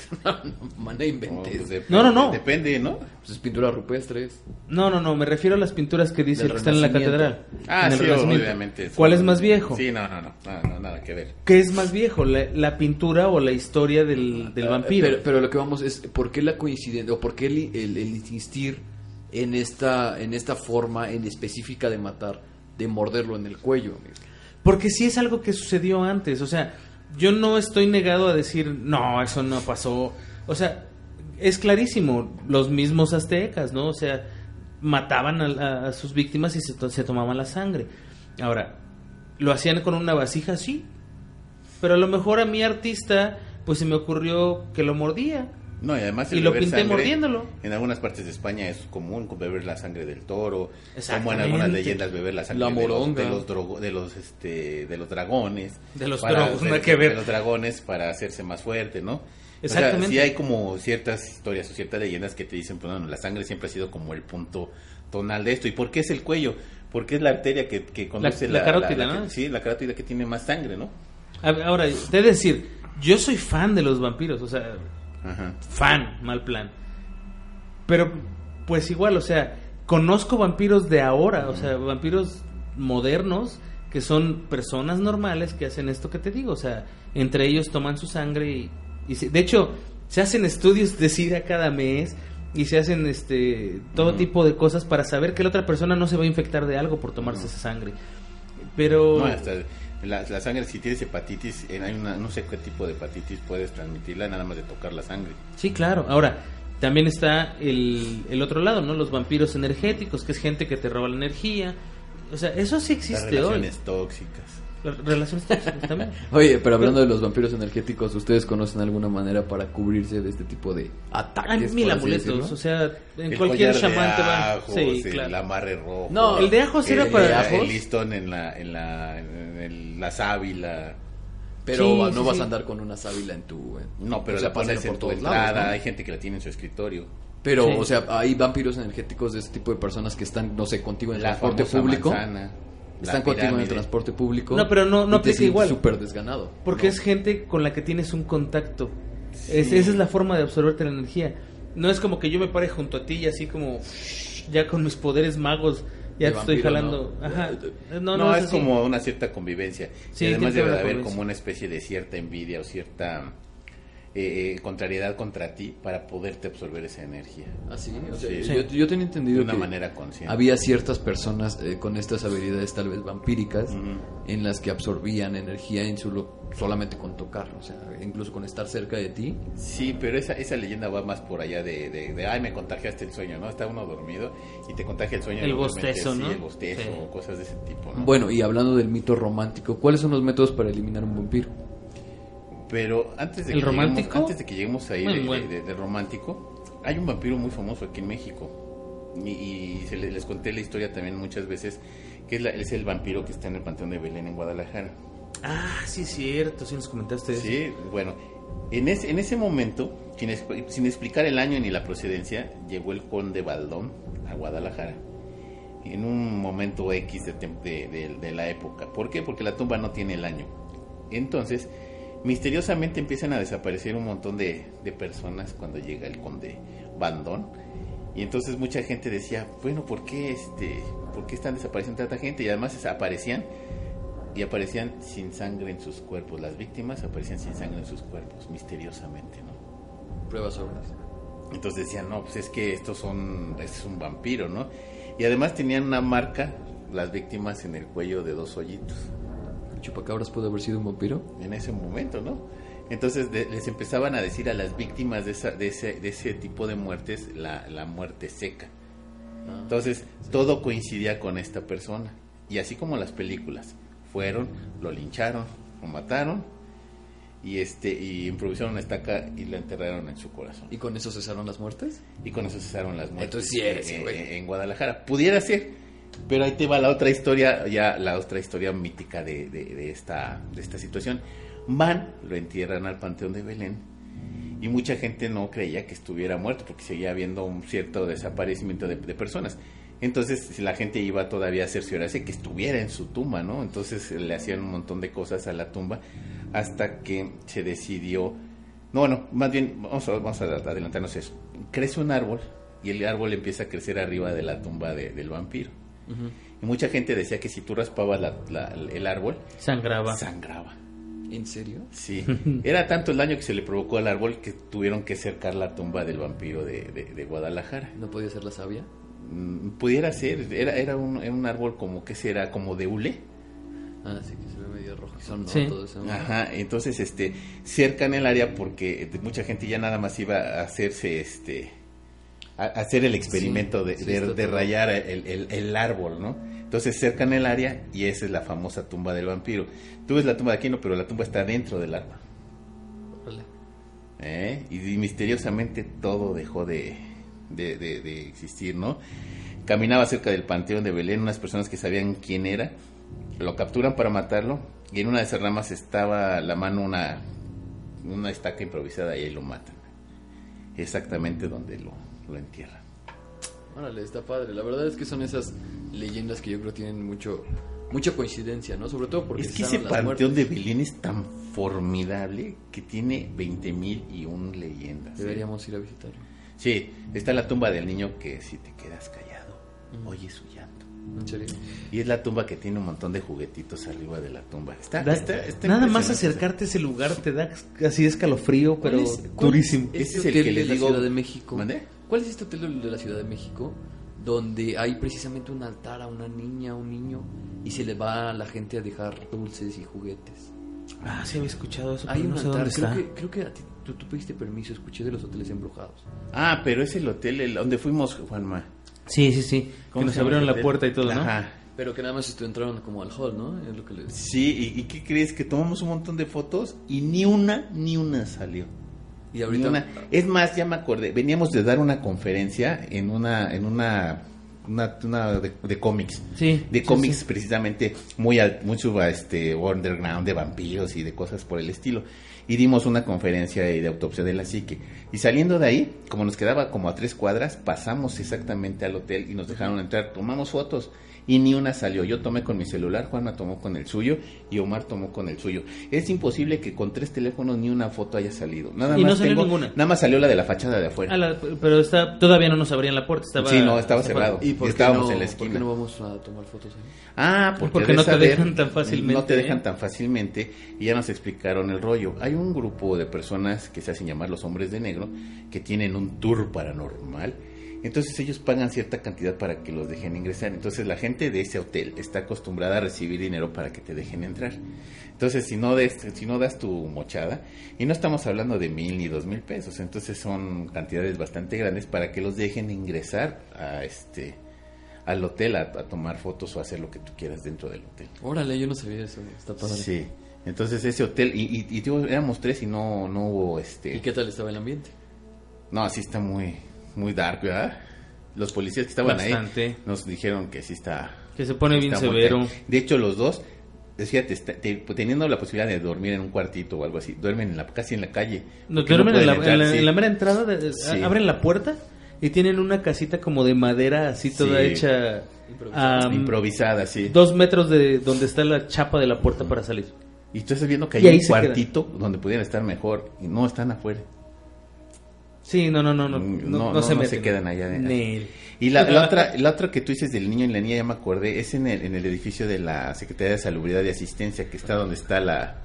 Speaker 3: Man, no
Speaker 2: No,
Speaker 3: inventes.
Speaker 2: pues
Speaker 4: No, no, no.
Speaker 2: Depende, ¿no?
Speaker 3: Pues es pinturas rupestres.
Speaker 4: No, no, no, me refiero a las pinturas que dice que están en la catedral.
Speaker 2: Ah, sí, obviamente.
Speaker 4: ¿Cuál es más viejo?
Speaker 2: Sí, no, no, no, no, no, nada que ver.
Speaker 4: ¿Qué es más viejo? ¿La, la pintura o la historia del, del
Speaker 3: Ah,
Speaker 4: vampiro?
Speaker 3: Pero, pero lo que vamos es, ¿por qué la coincidencia o por qué el, el- el insistir en esta, en esta forma en específica de matar, de morderlo en el cuello? amigo?
Speaker 4: Porque sí es algo que sucedió antes. O sea, yo no estoy negado a decir, no, eso no pasó. O sea, es clarísimo, los mismos aztecas, ¿no? O sea, mataban a, a- sus víctimas y se, se tomaban la sangre. Ahora, ¿lo hacían con una vasija? Sí. Pero a lo mejor a mi artista, pues se me ocurrió que lo mordía.
Speaker 2: No, y además
Speaker 4: Y lo
Speaker 2: beber
Speaker 4: pinté
Speaker 2: sangre,
Speaker 4: mordiéndolo.
Speaker 2: En algunas partes de España es común beber la sangre del toro, como en algunas leyendas beber la sangre
Speaker 3: La
Speaker 2: de los- de los, drogo- de los este de los dragones,
Speaker 4: De los
Speaker 2: para
Speaker 4: drogos,
Speaker 2: hacer-
Speaker 4: nada que ver.
Speaker 2: de los dragones para hacerse más fuerte, ¿no?
Speaker 4: Exactamente.
Speaker 2: O sea, sí hay como ciertas historias o ciertas leyendas que te dicen, pues bueno, la sangre siempre ha sido como el punto tonal de esto. ¿Y por qué es el cuello? Porque es la arteria que, que conduce
Speaker 4: la carótida,
Speaker 2: la-
Speaker 4: ¿no?
Speaker 2: Sí, la carótida que tiene más sangre, ¿no?
Speaker 4: Ahora, de decir, yo soy fan de los vampiros, o sea,
Speaker 2: Ajá.
Speaker 4: fan, mal plan. Pero, pues igual, o sea, conozco vampiros de ahora, o sea, vampiros modernos que son personas normales que hacen esto que te digo, o sea, entre ellos toman su sangre y, y se- de hecho, se hacen estudios de SIDA cada mes y se hacen este todo tipo de cosas para saber que la otra persona no se va a infectar de algo por tomarse esa sangre. Pero
Speaker 2: No, hasta la, la sangre, si tienes hepatitis, en- hay una, no sé qué tipo de hepatitis puedes transmitirla nada más de tocar la sangre.
Speaker 4: Sí, claro. Ahora, también está el, el otro lado, ¿no? Los vampiros energéticos, que es gente que te roba la energía. O sea, eso sí
Speaker 2: Las
Speaker 4: existe hoy.
Speaker 2: relaciones tóxicas.
Speaker 4: Relaciones tóxicas también.
Speaker 3: Oye, pero hablando de los vampiros energéticos, ¿ustedes conocen alguna manera para cubrirse de este tipo de ataques?
Speaker 4: Hay mil amuletos, o sea, en
Speaker 2: El
Speaker 4: cualquier
Speaker 2: collar de
Speaker 4: chamán te va.
Speaker 2: ajos,
Speaker 4: Sí,
Speaker 2: el
Speaker 4: claro.
Speaker 2: amarre rojo.
Speaker 3: No,
Speaker 4: El de ajos era
Speaker 2: el-
Speaker 4: para-
Speaker 2: el,
Speaker 4: ¿Ajos?
Speaker 2: listón en la, en la, en el- la sábila.
Speaker 3: Pero
Speaker 4: Sí,
Speaker 3: no
Speaker 4: sí,
Speaker 3: vas
Speaker 4: sí.
Speaker 3: a andar con una sábila en tu... en-
Speaker 2: No, pero
Speaker 3: o sea,
Speaker 2: la pones en tu entrada.
Speaker 3: lados, ¿no?
Speaker 2: Hay gente que la tiene en su escritorio.
Speaker 3: Pero,
Speaker 4: Sí.
Speaker 3: o sea, hay vampiros energéticos de este tipo de personas que están, no sé, contigo en el
Speaker 2: La
Speaker 3: transporte público.
Speaker 2: manzana,
Speaker 3: están contigo en el transporte público.
Speaker 4: No, pero no- no aplica igual.
Speaker 3: súper desganado.
Speaker 4: Porque
Speaker 3: No.
Speaker 4: es gente con la que tienes un contacto.
Speaker 2: Sí.
Speaker 4: Es- esa es la forma de absorberte la energía. No es como que yo me pare junto a ti y así como ya con mis poderes magos ya te estoy jalando.
Speaker 3: ¿no?
Speaker 4: Ajá.
Speaker 2: No,
Speaker 4: No, no,
Speaker 2: es como una cierta convivencia.
Speaker 4: Sí,
Speaker 2: y además debe de
Speaker 4: haber
Speaker 2: como una especie de cierta envidia o cierta eh, eh, contrariedad contra ti para poderte absorber esa energía.
Speaker 3: Así, o sea,
Speaker 2: Sí.
Speaker 3: yo, yo tenía entendido
Speaker 2: De una
Speaker 3: que
Speaker 2: manera consciente.
Speaker 3: había ciertas personas eh, con estas habilidades tal vez vampíricas en las que absorbían energía en su solamente con tocarlo, o sea, incluso con estar cerca de ti.
Speaker 2: Sí, pero esa, esa leyenda va más por allá de, de, de, ay, me contagiaste el sueño, ¿no? Está uno dormido y te contagia el sueño.
Speaker 4: El bostezo,
Speaker 2: sí,
Speaker 4: ¿no?
Speaker 2: el bostezo
Speaker 4: Sí.
Speaker 2: o cosas de ese tipo, ¿no?
Speaker 3: Bueno, y hablando del mito romántico, ¿cuáles son los métodos para eliminar un vampiro?
Speaker 2: Pero antes de,
Speaker 4: ¿El
Speaker 2: que
Speaker 4: romántico?
Speaker 2: Lleguemos, antes de que lleguemos ahí de,
Speaker 4: bueno.
Speaker 2: de- de romántico, hay un vampiro muy famoso aquí en México. Y, y se le- les conté la historia también muchas veces, que es, la- es el vampiro que está en el Panteón de Belén en Guadalajara.
Speaker 4: Ah, sí, es cierto. Sí, nos comentaste eso.
Speaker 2: Sí, bueno, en ese, en ese momento, sin, expl- sin explicar el año ni la procedencia, llegó el conde Baldón a Guadalajara. En un momento X de- de- de la época. ¿Por qué? Porque la tumba no tiene el año. Entonces, misteriosamente empiezan a desaparecer un montón de, de personas cuando llega el conde Bandón. Y entonces mucha gente decía, bueno, ¿por qué, este, ¿por qué están desapareciendo tanta gente? Y además aparecían y aparecían sin sangre en sus cuerpos. Las víctimas aparecían sin sangre en sus cuerpos, misteriosamente, ¿no?
Speaker 3: Pruebas obras.
Speaker 2: Entonces decían, no, pues es que estos son, este es un vampiro, ¿no? Y además tenían una marca, las víctimas, en el cuello de dos hoyitos,
Speaker 3: ¿Chupacabras puede haber sido un vampiro?
Speaker 2: en ese momento, ¿no? Entonces de- les empezaban a decir a las víctimas de, esa- de, ese, de ese tipo de muertes la, la muerte seca. Entonces todo coincidía con esta persona. Y así como las películas, fueron, lo lincharon, lo mataron y este y improvisaron una estaca y la enterraron en su corazón.
Speaker 3: ¿Y con eso cesaron las muertes?
Speaker 2: Y con eso cesaron las muertes
Speaker 3: Entonces sí
Speaker 2: en, en- en Guadalajara. Pudiera ser, pero ahí te va la otra historia, ya la otra historia mítica de, de- de esta, de esta situación. Van, lo entierran al Panteón de Belén y mucha gente no creía que estuviera muerto porque seguía habiendo un cierto desaparecimiento de, personas. Entonces la gente iba todavía a cerciorarse que estuviera en su tumba, ¿no? Entonces le hacían un montón de cosas a la tumba hasta que se decidió no, bueno, más bien, vamos a, vamos a adelantarnos eso. Crece un árbol y el árbol empieza a crecer arriba de la tumba de- del vampiro. Y mucha gente decía que si tú raspabas la- la- el árbol,
Speaker 4: Sangraba.
Speaker 2: sangraba.
Speaker 3: ¿En serio?
Speaker 2: Sí. Era tanto el daño que se le provocó al árbol que tuvieron que cercar la tumba del vampiro de, de- de Guadalajara.
Speaker 3: ¿No podía ser la sabia?
Speaker 2: Mm, Pudiera ser, era, era, un, era un árbol como que será, como de hule.
Speaker 3: Ah, sí, que se ve medio rojizón, ¿no?
Speaker 4: Sí.
Speaker 3: Todo eso.
Speaker 2: Ajá, entonces este cercan el área porque mucha gente ya nada más iba a hacerse este hacer el experimento
Speaker 3: Sí,
Speaker 2: de,
Speaker 3: sí,
Speaker 2: de-
Speaker 3: está
Speaker 2: de
Speaker 3: todo.
Speaker 2: rayar el, el- el árbol, ¿no? Entonces cercan el área y esa es la famosa tumba del vampiro. Tú ves la tumba de Aquino, pero la tumba está dentro del árbol. ¿eh? Y misteriosamente todo dejó de, existir, ¿no? Caminaba cerca del panteón de Belén unas personas que sabían quién era, lo capturan para matarlo y en una de esas ramas estaba la mano una, una estaca improvisada y ahí lo matan. Exactamente donde lo, lo entierran.
Speaker 3: Órale, está padre. La verdad es que son esas leyendas que yo creo tienen mucho mucha coincidencia, ¿no? Sobre todo porque
Speaker 2: es que ese panteón de. Belén es tan formidable que tiene 20.000 y un leyendas. ¿eh?
Speaker 3: Deberíamos ir a visitarlo.
Speaker 2: Sí, está la tumba del niño que si te quedas callado,
Speaker 3: Mm.
Speaker 2: oyes su llanto.
Speaker 3: ¿En serio?
Speaker 2: Y es la tumba que tiene un montón de juguetitos arriba de la tumba. Está,
Speaker 4: Da-
Speaker 2: está- está
Speaker 4: nada más acercarte a ese lugar te da así escalofrío, pero
Speaker 3: ¿Cuál es-
Speaker 4: durísimo.
Speaker 3: es
Speaker 2: Ese
Speaker 3: Este
Speaker 2: es el que
Speaker 3: la
Speaker 2: digo-
Speaker 3: de México.
Speaker 2: ¿Mandé?
Speaker 3: ¿Cuál es este hotel de la Ciudad de México donde hay precisamente un altar a una niña, un niño y se le va a la gente a dejar dulces y juguetes?
Speaker 4: Ah, sí había escuchado eso,
Speaker 3: Hay
Speaker 4: pero
Speaker 3: un
Speaker 4: no sé
Speaker 3: altar,
Speaker 4: dónde
Speaker 3: creo
Speaker 4: está.
Speaker 3: que, creo que a ti- tú, tú pediste permiso, escuché de los hoteles embrujados.
Speaker 2: Ah, pero es el hotel el- donde fuimos, Juanma.
Speaker 4: Sí, sí, sí. Que
Speaker 2: ¿Cómo
Speaker 4: nos abrieron la puerta y todo, ¿no?
Speaker 2: Ajá.
Speaker 3: Pero que nada más entraron como al hall, ¿no? Es lo que les...
Speaker 2: Sí, ¿y, y qué crees? Que tomamos un montón de fotos y ni una, ni una salió.
Speaker 3: Y ahorita...
Speaker 2: una. Es más, ya me acordé, veníamos de dar una conferencia en una, en una, una, una de, de cómics.
Speaker 4: Sí,
Speaker 2: De cómics
Speaker 4: sí.
Speaker 2: precisamente muy al- mucho este underground de vampiros y de cosas por el estilo. Y dimos una conferencia de, de autopsia de la psique. Y saliendo de ahí, como nos quedaba como a tres cuadras, pasamos exactamente al hotel y nos dejaron entrar. Tomamos fotos y ni una salió. Yo tomé con mi celular, Juanma tomó con el suyo y Omar tomó con el suyo. Es imposible que con tres teléfonos ni una foto haya salido. Nada
Speaker 4: Y no
Speaker 2: más
Speaker 4: salió
Speaker 2: tengo-
Speaker 4: ninguna.
Speaker 2: Nada más salió la de la fachada de afuera.
Speaker 4: Ah, la- pero está, todavía no nos abrían la puerta. Estaba,
Speaker 2: Sí, no, estaba cerrado.
Speaker 3: ¿Y por qué
Speaker 2: Estábamos
Speaker 3: no-
Speaker 2: en la
Speaker 3: ¿Por
Speaker 2: esquina.
Speaker 3: qué no vamos a tomar fotos ahí?
Speaker 2: Ah, porque,
Speaker 4: no te
Speaker 2: saber-
Speaker 4: dejan tan fácilmente,
Speaker 2: No te dejan
Speaker 4: ¿eh?
Speaker 2: tan fácilmente y ya nos explicaron el rollo. Hay un grupo de personas que se hacen llamar los hombres de negro que tienen un tour paranormal. Entonces ellos pagan cierta cantidad para que los dejen ingresar. Entonces la gente de ese hotel está acostumbrada a recibir dinero para que te dejen entrar. Entonces si no, des, si no das tu mochada, y no estamos hablando de mil ni dos mil pesos, entonces son cantidades bastante grandes para que los dejen ingresar a este al hotel a, a tomar fotos o hacer lo que tú quieras dentro del hotel.
Speaker 3: Órale, yo no sabía eso. Está padre.
Speaker 2: Sí. Entonces ese hotel, y, y, y digo, éramos tres y no, no hubo este...
Speaker 3: ¿Y qué tal estaba el ambiente?
Speaker 2: No, sí está muy, muy dark, ¿verdad? Los policías que estaban
Speaker 4: Bastante.
Speaker 2: ahí nos dijeron que sí está...
Speaker 4: Que se pone bien severo.
Speaker 2: De hecho, los dos, fíjate, está- te- teniendo la posibilidad de dormir en un cuartito o algo así, duermen en la, casi en la calle.
Speaker 4: No, duermen en, la,
Speaker 2: entrar,
Speaker 4: en la-
Speaker 2: sí.
Speaker 4: en la mera entrada, de-
Speaker 2: Sí.
Speaker 4: abren la puerta y tienen una casita como de madera así toda
Speaker 2: Sí.
Speaker 4: hecha
Speaker 3: Improvisada.
Speaker 4: a
Speaker 2: Improvisada, sí.
Speaker 4: dos metros de donde está la chapa de la puerta para salir.
Speaker 2: Y tú estás viendo que hay un
Speaker 4: quedan.
Speaker 2: cuartito donde pudieran estar mejor y no están afuera.
Speaker 4: Sí, no, no, no, no,
Speaker 2: Mm,
Speaker 4: no,
Speaker 2: no,
Speaker 4: no se
Speaker 2: no se quedan allá.
Speaker 4: Nel.
Speaker 2: Y la, la otra, la otra que tú dices del niño y la niña, ya me acordé, es en el, en el edificio de la Secretaría de Salubridad y Asistencia, que está donde está la,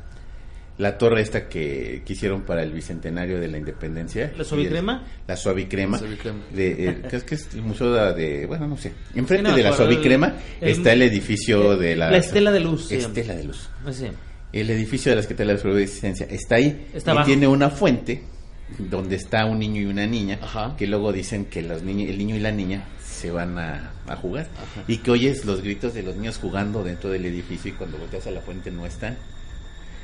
Speaker 2: la torre esta que, que hicieron para el bicentenario de la independencia.
Speaker 4: ¿La Suavicrema?
Speaker 2: El- La Suavicrema.
Speaker 3: La Suavicrema.
Speaker 2: De, el- que es que es el museo de, de- bueno, no sé. Enfrente
Speaker 4: no,
Speaker 2: de la Suavicrema
Speaker 4: el-
Speaker 2: está el edificio de la...
Speaker 4: La Estela de Luz.
Speaker 2: Estela de Luz.
Speaker 4: Se llama.
Speaker 2: El edificio de la Secretaría de Salud y Asistencia está ahí
Speaker 4: Está
Speaker 2: y
Speaker 4: abajo.
Speaker 2: tiene una fuente donde está un niño y una niña
Speaker 3: Ajá.
Speaker 2: que luego dicen que los niños, el niño y la niña se van a, a jugar y que oyes los gritos de los niños jugando dentro del edificio y cuando volteas a la fuente no están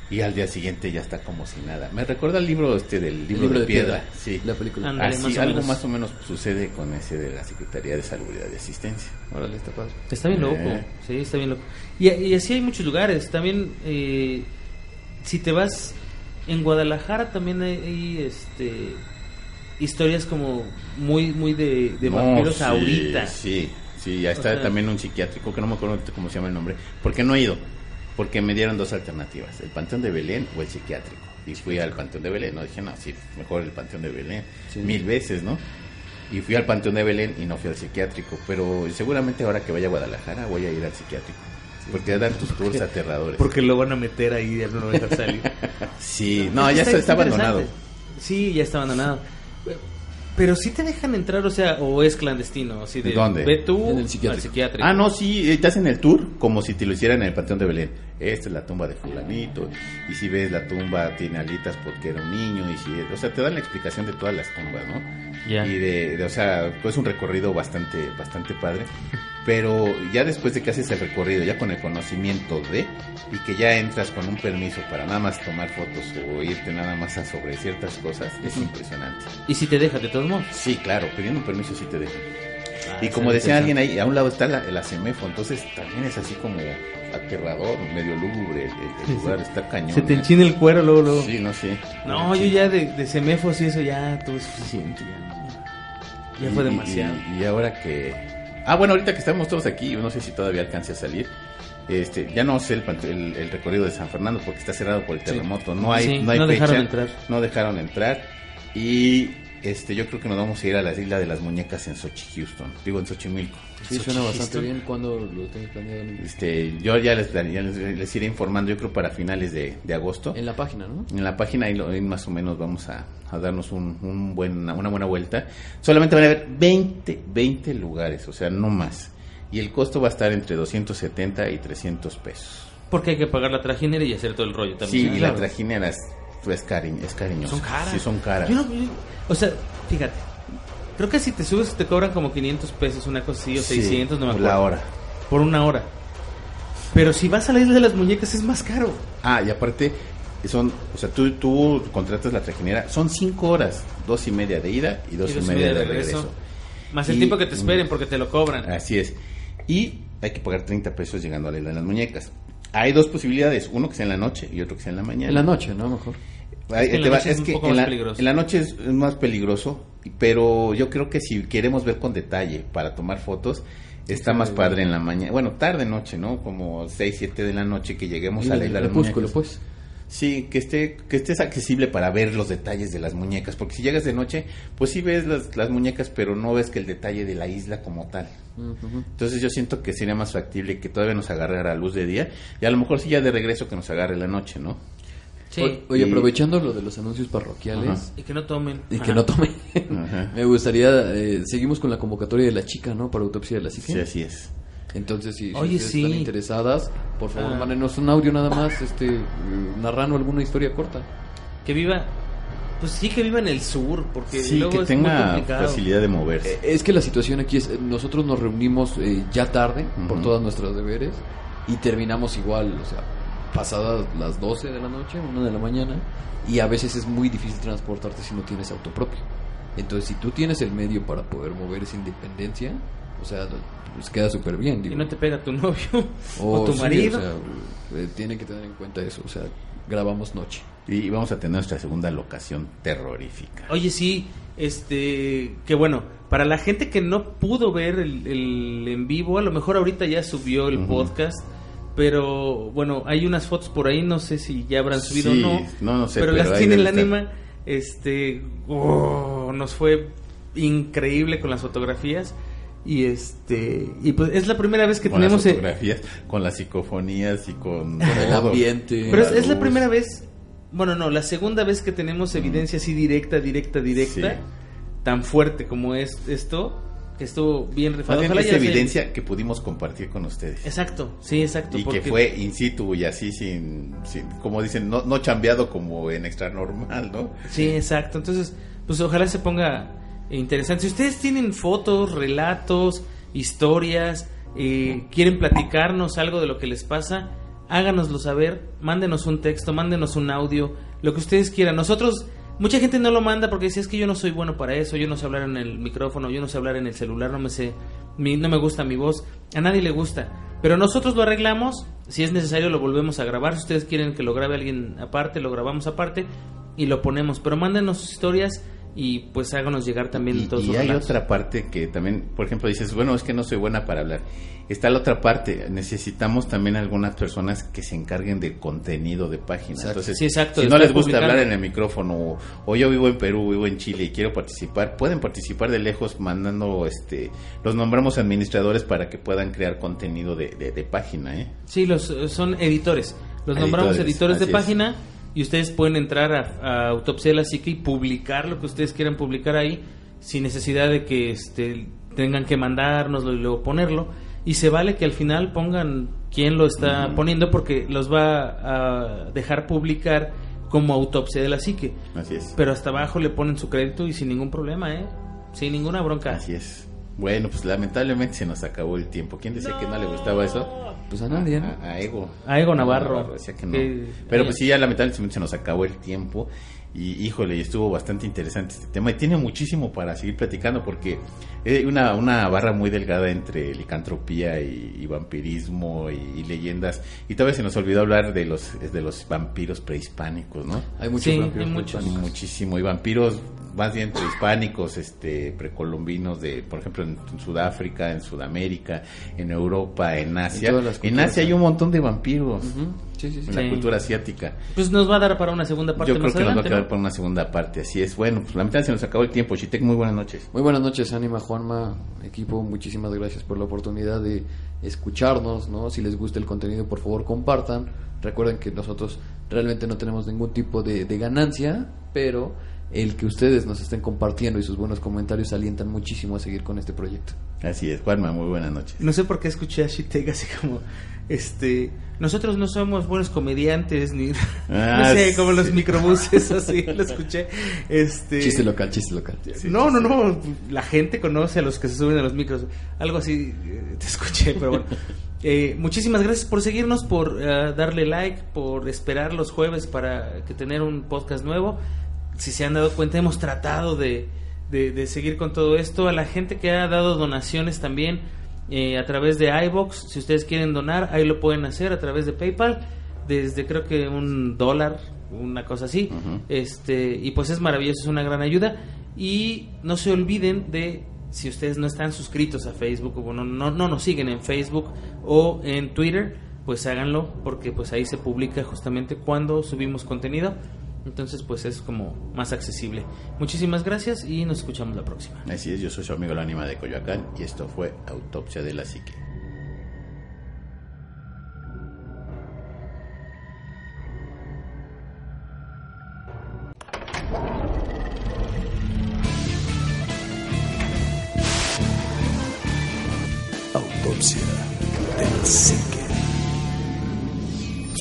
Speaker 2: y al día siguiente ya está como si nada. Me recuerda el libro este del libro,
Speaker 3: libro
Speaker 2: de,
Speaker 3: de
Speaker 2: piedra,
Speaker 3: piedra.
Speaker 2: sí.
Speaker 3: La película.
Speaker 2: Así,
Speaker 4: más
Speaker 2: algo
Speaker 4: menos.
Speaker 2: más o menos sucede con ese de la Secretaría de Salubridad y Asistencia.
Speaker 3: Órale, está padre.
Speaker 4: Está bien loco,
Speaker 2: Eh.
Speaker 4: sí, está bien loco. Y, y así hay muchos lugares. También, eh, si te vas en Guadalajara, también hay, hay, este historias como muy, muy de, de
Speaker 2: No,
Speaker 4: vampiros
Speaker 2: sí,
Speaker 4: ahorita.
Speaker 2: Sí, sí, ya está
Speaker 4: O sea-
Speaker 2: también un psiquiátrico, que no me acuerdo cómo se llama el nombre, porque no he ido, porque me dieron dos alternativas, el Panteón de Belén o el psiquiátrico. Y fui al Panteón de Belén, no dije, no, sí, mejor el Panteón de Belén,
Speaker 3: Sí.
Speaker 2: mil veces, ¿no? Y fui al Panteón de Belén y no fui al psiquiátrico, pero seguramente ahora que vaya a Guadalajara voy a ir al psiquiátrico, porque dan tus tours aterradores.
Speaker 4: Porque lo van a meter ahí y no lo dejan salir.
Speaker 2: Sí, no, ya está, está abandonado.
Speaker 4: Sí, ya está abandonado. Pero sí te dejan entrar, o sea, o es clandestino, así de...
Speaker 2: ¿Dónde?
Speaker 4: Ve tú
Speaker 3: En el psiquiátrico.
Speaker 4: al psiquiátrico.
Speaker 2: Ah, no, sí, eh, te hacen el tour como si te lo hicieran en el Panteón de Belén. Esta es la tumba de fulanito. Y si ves la tumba tiene alitas porque era un niño. Y si, o sea, te dan la explicación de todas las tumbas, ¿no?
Speaker 4: Ya.
Speaker 2: Y de, de, o sea, pues un recorrido bastante, bastante padre. Pero ya después de que haces el recorrido, ya con el conocimiento de, y que ya entras con un permiso para nada más tomar fotos o irte nada más a sobre ciertas cosas, es impresionante.
Speaker 4: Y si te deja, de todos modos.
Speaker 2: Sí, claro, pidiendo un permiso sí te dejan.
Speaker 4: Ah,
Speaker 2: Y como decía alguien ahí, a un lado está la, la CEMEFO, entonces también es así como aterrador, medio lúgubre el, el- el lugar, está cañón.
Speaker 4: Se te
Speaker 2: ¿eh?
Speaker 4: enchina el cuero luego, luego.
Speaker 2: Sí, no sé.
Speaker 4: No, yo ya de, de semefos y eso ya tuve suficiente. Ya, ya fue
Speaker 2: Y-
Speaker 4: demasiado.
Speaker 2: Y, y ahora que... Ah, bueno, ahorita que estamos todos aquí, yo no sé si todavía alcance a salir. Este, ya no sé el, el, el recorrido de San Fernando porque está cerrado por el terremoto. No hay,
Speaker 4: Sí,
Speaker 2: no hay
Speaker 4: no
Speaker 2: fecha,
Speaker 4: dejaron entrar.
Speaker 2: No dejaron entrar. Y este, yo creo que nos vamos a ir a la isla de las muñecas en Sochi, Houston. Digo, en Xochimilco.
Speaker 3: Sí, suena bastante bien cuando lo tengas planeado.
Speaker 2: Este, yo ya les, ya les, les iré informando, yo creo para finales de, de agosto.
Speaker 3: En la página, ¿no?
Speaker 2: En la página ahí, lo- ahí más o menos vamos a, a darnos un, un buen, una buena vuelta. Solamente van a haber 20, 20 lugares, o sea, no más. Y el costo va a estar entre 270 y 300 pesos.
Speaker 4: Porque hay que pagar la trajinera y hacer todo el rollo
Speaker 2: Sí,
Speaker 4: también.
Speaker 2: y
Speaker 4: Claro.
Speaker 2: la trajinera es, es, cariñ- es cariñosa.
Speaker 4: Son caras.
Speaker 2: Sí, son caras.
Speaker 4: Yo no- yo- o sea, fíjate. Creo que si te subes te cobran como 500 pesos, una cosa así, o
Speaker 2: Sí,
Speaker 4: 600, no me
Speaker 2: por
Speaker 4: acuerdo.
Speaker 2: La hora.
Speaker 4: Por una hora. Pero si vas a la isla de las muñecas es más caro.
Speaker 2: Ah, y aparte, son, o sea, tú, tú contratas la trajinera, son 5 horas, dos y media de ida y dos y, media de regreso.
Speaker 4: Más el tiempo que te esperen porque te lo cobran.
Speaker 2: Así es. Y hay que pagar 30 pesos llegando a la isla de las muñecas. Hay dos posibilidades, uno que sea en la noche y otro que sea en la mañana.
Speaker 3: En la noche, ¿no? Mejor.
Speaker 4: En la es poco
Speaker 2: en,
Speaker 4: más
Speaker 2: la, en la noche es más peligroso, pero yo creo que si queremos ver con detalle para tomar fotos, está más padre en la mañana. Bueno, tarde noche, ¿no? Como 6, 7 de la noche que lleguemos a la isla de
Speaker 3: crepúsculo, pues.
Speaker 2: Sí, que esté, que estés accesible para ver los detalles de las muñecas, porque si llegas de noche, pues sí ves las, las muñecas, pero no ves que el detalle de la isla como tal. Entonces yo siento que sería más factible que todavía nos agarrara a luz de día, y a lo mejor sí ya de regreso que nos agarre la noche, ¿no?
Speaker 4: Sí.
Speaker 3: O- Oye,
Speaker 2: Y-
Speaker 3: aprovechando lo de los anuncios parroquiales
Speaker 2: Ajá.
Speaker 4: Y que no tomen.
Speaker 3: y
Speaker 4: Ajá.
Speaker 3: que no tomen,
Speaker 2: Ajá.
Speaker 3: me gustaría, eh, seguimos con la convocatoria de la chica, ¿no? Para autopsia de la psique.
Speaker 2: Sí, así es.
Speaker 3: Entonces, si,
Speaker 4: Oye, sí.
Speaker 3: están interesadas, por favor,
Speaker 4: Ah.
Speaker 3: mándenos un audio nada más, este, eh, narrando alguna historia corta.
Speaker 4: Que viva. Pues sí, que viva en el sur. Porque
Speaker 2: Sí,
Speaker 4: luego
Speaker 2: que
Speaker 4: es muy
Speaker 2: tenga
Speaker 4: complicado.
Speaker 2: facilidad de moverse.
Speaker 3: Eh, Es que la situación aquí es, nosotros nos reunimos eh, ya tarde por todos nuestros deberes y terminamos igual, o sea, pasadas las 12 de la noche, 1 de la mañana, y a veces es muy difícil transportarte si no tienes auto propio. Entonces, si tú tienes el medio para poder mover esa independencia, o sea, pues queda súper bien.
Speaker 4: Y
Speaker 3: digo.
Speaker 4: no te pega tu novio o,
Speaker 3: O
Speaker 4: tu
Speaker 3: sí,
Speaker 4: marido.
Speaker 3: o sea, eh, tienen que tener en cuenta eso, o sea, grabamos noche.
Speaker 2: Y vamos a tener nuestra segunda locación terrorífica.
Speaker 4: Oye, sí, este, que bueno, para la gente que no pudo ver el, el en vivo, a lo mejor ahorita ya subió el
Speaker 2: Ujú.
Speaker 4: podcast, pero bueno, hay unas fotos por ahí, no sé si ya habrán subido
Speaker 2: Sí,
Speaker 4: o no,
Speaker 2: no, no sé,
Speaker 4: pero,
Speaker 2: pero
Speaker 4: las tiene el ánima, este, oh, nos fue increíble con las fotografías y este, y pues es la primera vez que
Speaker 2: con
Speaker 4: tenemos...
Speaker 2: las
Speaker 4: eh,
Speaker 2: fotografías, con las psicofonías y con
Speaker 3: El ambiente.
Speaker 4: Pero es, es la primera vez, bueno, no, la segunda vez que tenemos evidencia así directa, directa, directa,
Speaker 2: Sí.
Speaker 4: tan fuerte como es esto, que estuvo bien rifado. Ojalá se-
Speaker 2: evidencia que pudimos compartir con ustedes.
Speaker 4: Exacto, sí, exacto.
Speaker 2: y
Speaker 4: porque-
Speaker 2: que fue in situ y así sin, sin- como dicen, no, no chambeado como en extra normal, ¿no?
Speaker 4: Sí, exacto. Entonces, pues ojalá se ponga interesante. Si ustedes tienen fotos, relatos, historias, eh, quieren platicarnos algo de lo que les pasa, háganoslo saber, mándenos un texto, mándenos un audio, lo que ustedes quieran. Nosotros, mucha gente no lo manda porque dice es que yo no soy bueno para eso, yo no sé hablar en el micrófono, yo no sé hablar en el celular, no me sé, mi- no me gusta mi voz, a nadie le gusta. Pero nosotros lo arreglamos, si es necesario lo volvemos a grabar, si ustedes quieren que lo grabe alguien aparte, lo grabamos aparte y lo ponemos. Pero mándenos sus historias y pues háganos llegar también
Speaker 2: Y,
Speaker 4: todos
Speaker 2: y hay otra parte que también, por ejemplo, dices, bueno, es que no soy buena para hablar. Está la otra parte, necesitamos también algunas personas que se encarguen del contenido de página.
Speaker 3: Exacto.
Speaker 2: Entonces,
Speaker 4: Sí, exacto,
Speaker 2: si no les gusta
Speaker 4: publicando.
Speaker 2: hablar en el micrófono o, o yo vivo en Perú, vivo en Chile y quiero participar, pueden participar de lejos mandando, este, los nombramos administradores para que puedan crear contenido de, de- de página, ¿eh?
Speaker 4: Sí, los son editores. Los nombramos
Speaker 2: Editores,
Speaker 4: de
Speaker 2: es.
Speaker 4: Y ustedes pueden entrar a, a Autopsia de la Psique y publicar lo que ustedes quieran publicar ahí sin necesidad de que este, tengan que mandárnoslo y luego ponerlo. Y se vale que al final pongan quién lo está poniendo porque los va a dejar publicar como Autopsia de la Psique.
Speaker 2: Así es.
Speaker 4: Pero hasta abajo le ponen su crédito y sin ningún problema, ¿eh? Sin ninguna bronca.
Speaker 2: Así es. Bueno, pues lamentablemente se nos acabó el tiempo. ¿Quién decía que no le gustaba eso?
Speaker 3: Pues a nadie, ¿no?
Speaker 2: A, a Ego.
Speaker 4: A Ego Navarro.
Speaker 2: decía que no.
Speaker 4: Que-
Speaker 2: Pero pues sí, ya lamentablemente se nos acabó el tiempo. Y híjole, y estuvo bastante interesante este tema. Y tiene muchísimo para seguir platicando porque es una, una barra muy delgada entre licantropía y, y vampirismo y, y leyendas. Y todavía se nos olvidó hablar de los, de los vampiros prehispánicos, ¿no?
Speaker 3: Hay muchos
Speaker 4: Sí,
Speaker 3: vampiros
Speaker 4: hay muchos.
Speaker 2: Muchísimo. Y vampiros más bien prehispánicos, este, precolombinos de, por ejemplo, en, en Sudáfrica, en Sudamérica, en Europa, en Asia. En Asia hay un montón de vampiros.
Speaker 3: Ujú, Sí, sí, sí.
Speaker 2: En la cultura asiática.
Speaker 4: Pues nos va a dar para una segunda parte
Speaker 2: Yo creo
Speaker 4: más
Speaker 2: que nos va a quedar
Speaker 4: ¿no?
Speaker 2: por una segunda parte, así es. Bueno, pues lamentablemente se nos acabó el tiempo. Chitec, muy buenas noches.
Speaker 3: Muy buenas noches, Anima, Juanma, equipo. Muchísimas gracias por la oportunidad de escucharnos, ¿no? Si les gusta el contenido, por favor, compartan. Recuerden que nosotros realmente no tenemos ningún tipo de, de ganancia, pero el que ustedes nos estén compartiendo y sus buenos comentarios alientan muchísimo a seguir con este proyecto.
Speaker 2: Así es, Juanma, muy buenas noches.
Speaker 4: No sé por qué escuché a Shitek así como, este, nosotros no somos buenos comediantes, ni,
Speaker 2: Ah,
Speaker 4: no sé,
Speaker 2: sí.
Speaker 4: como los microbuses, así, lo escuché, este...
Speaker 3: Chiste local, chiste local.
Speaker 4: no, no, no, la gente conoce a los que se suben a los micros, algo así, eh, te escuché, pero bueno. Eh, muchísimas gracias por seguirnos, por eh, darle like, por esperar los jueves para que tener un podcast nuevo. Si se han dado cuenta, hemos tratado de, de- de seguir con todo esto. A la gente que ha dado donaciones también eh, a través de iBox, si ustedes quieren donar, ahí lo pueden hacer a través de PayPal, desde creo que un dólar, una cosa así. Este, y pues es maravilloso, es una gran ayuda. Y no se olviden de, si ustedes no están suscritos a Facebook o no, no, no nos siguen en Facebook o en Twitter, pues háganlo porque pues ahí se publica justamente cuando subimos contenido. Entonces pues es como más accesible. Muchísimas gracias y nos escuchamos la próxima.
Speaker 2: Así es, yo soy su amigo el ánima de Coyoacán y esto fue Autopsia de la Psique.
Speaker 1: Autopsia de la psique.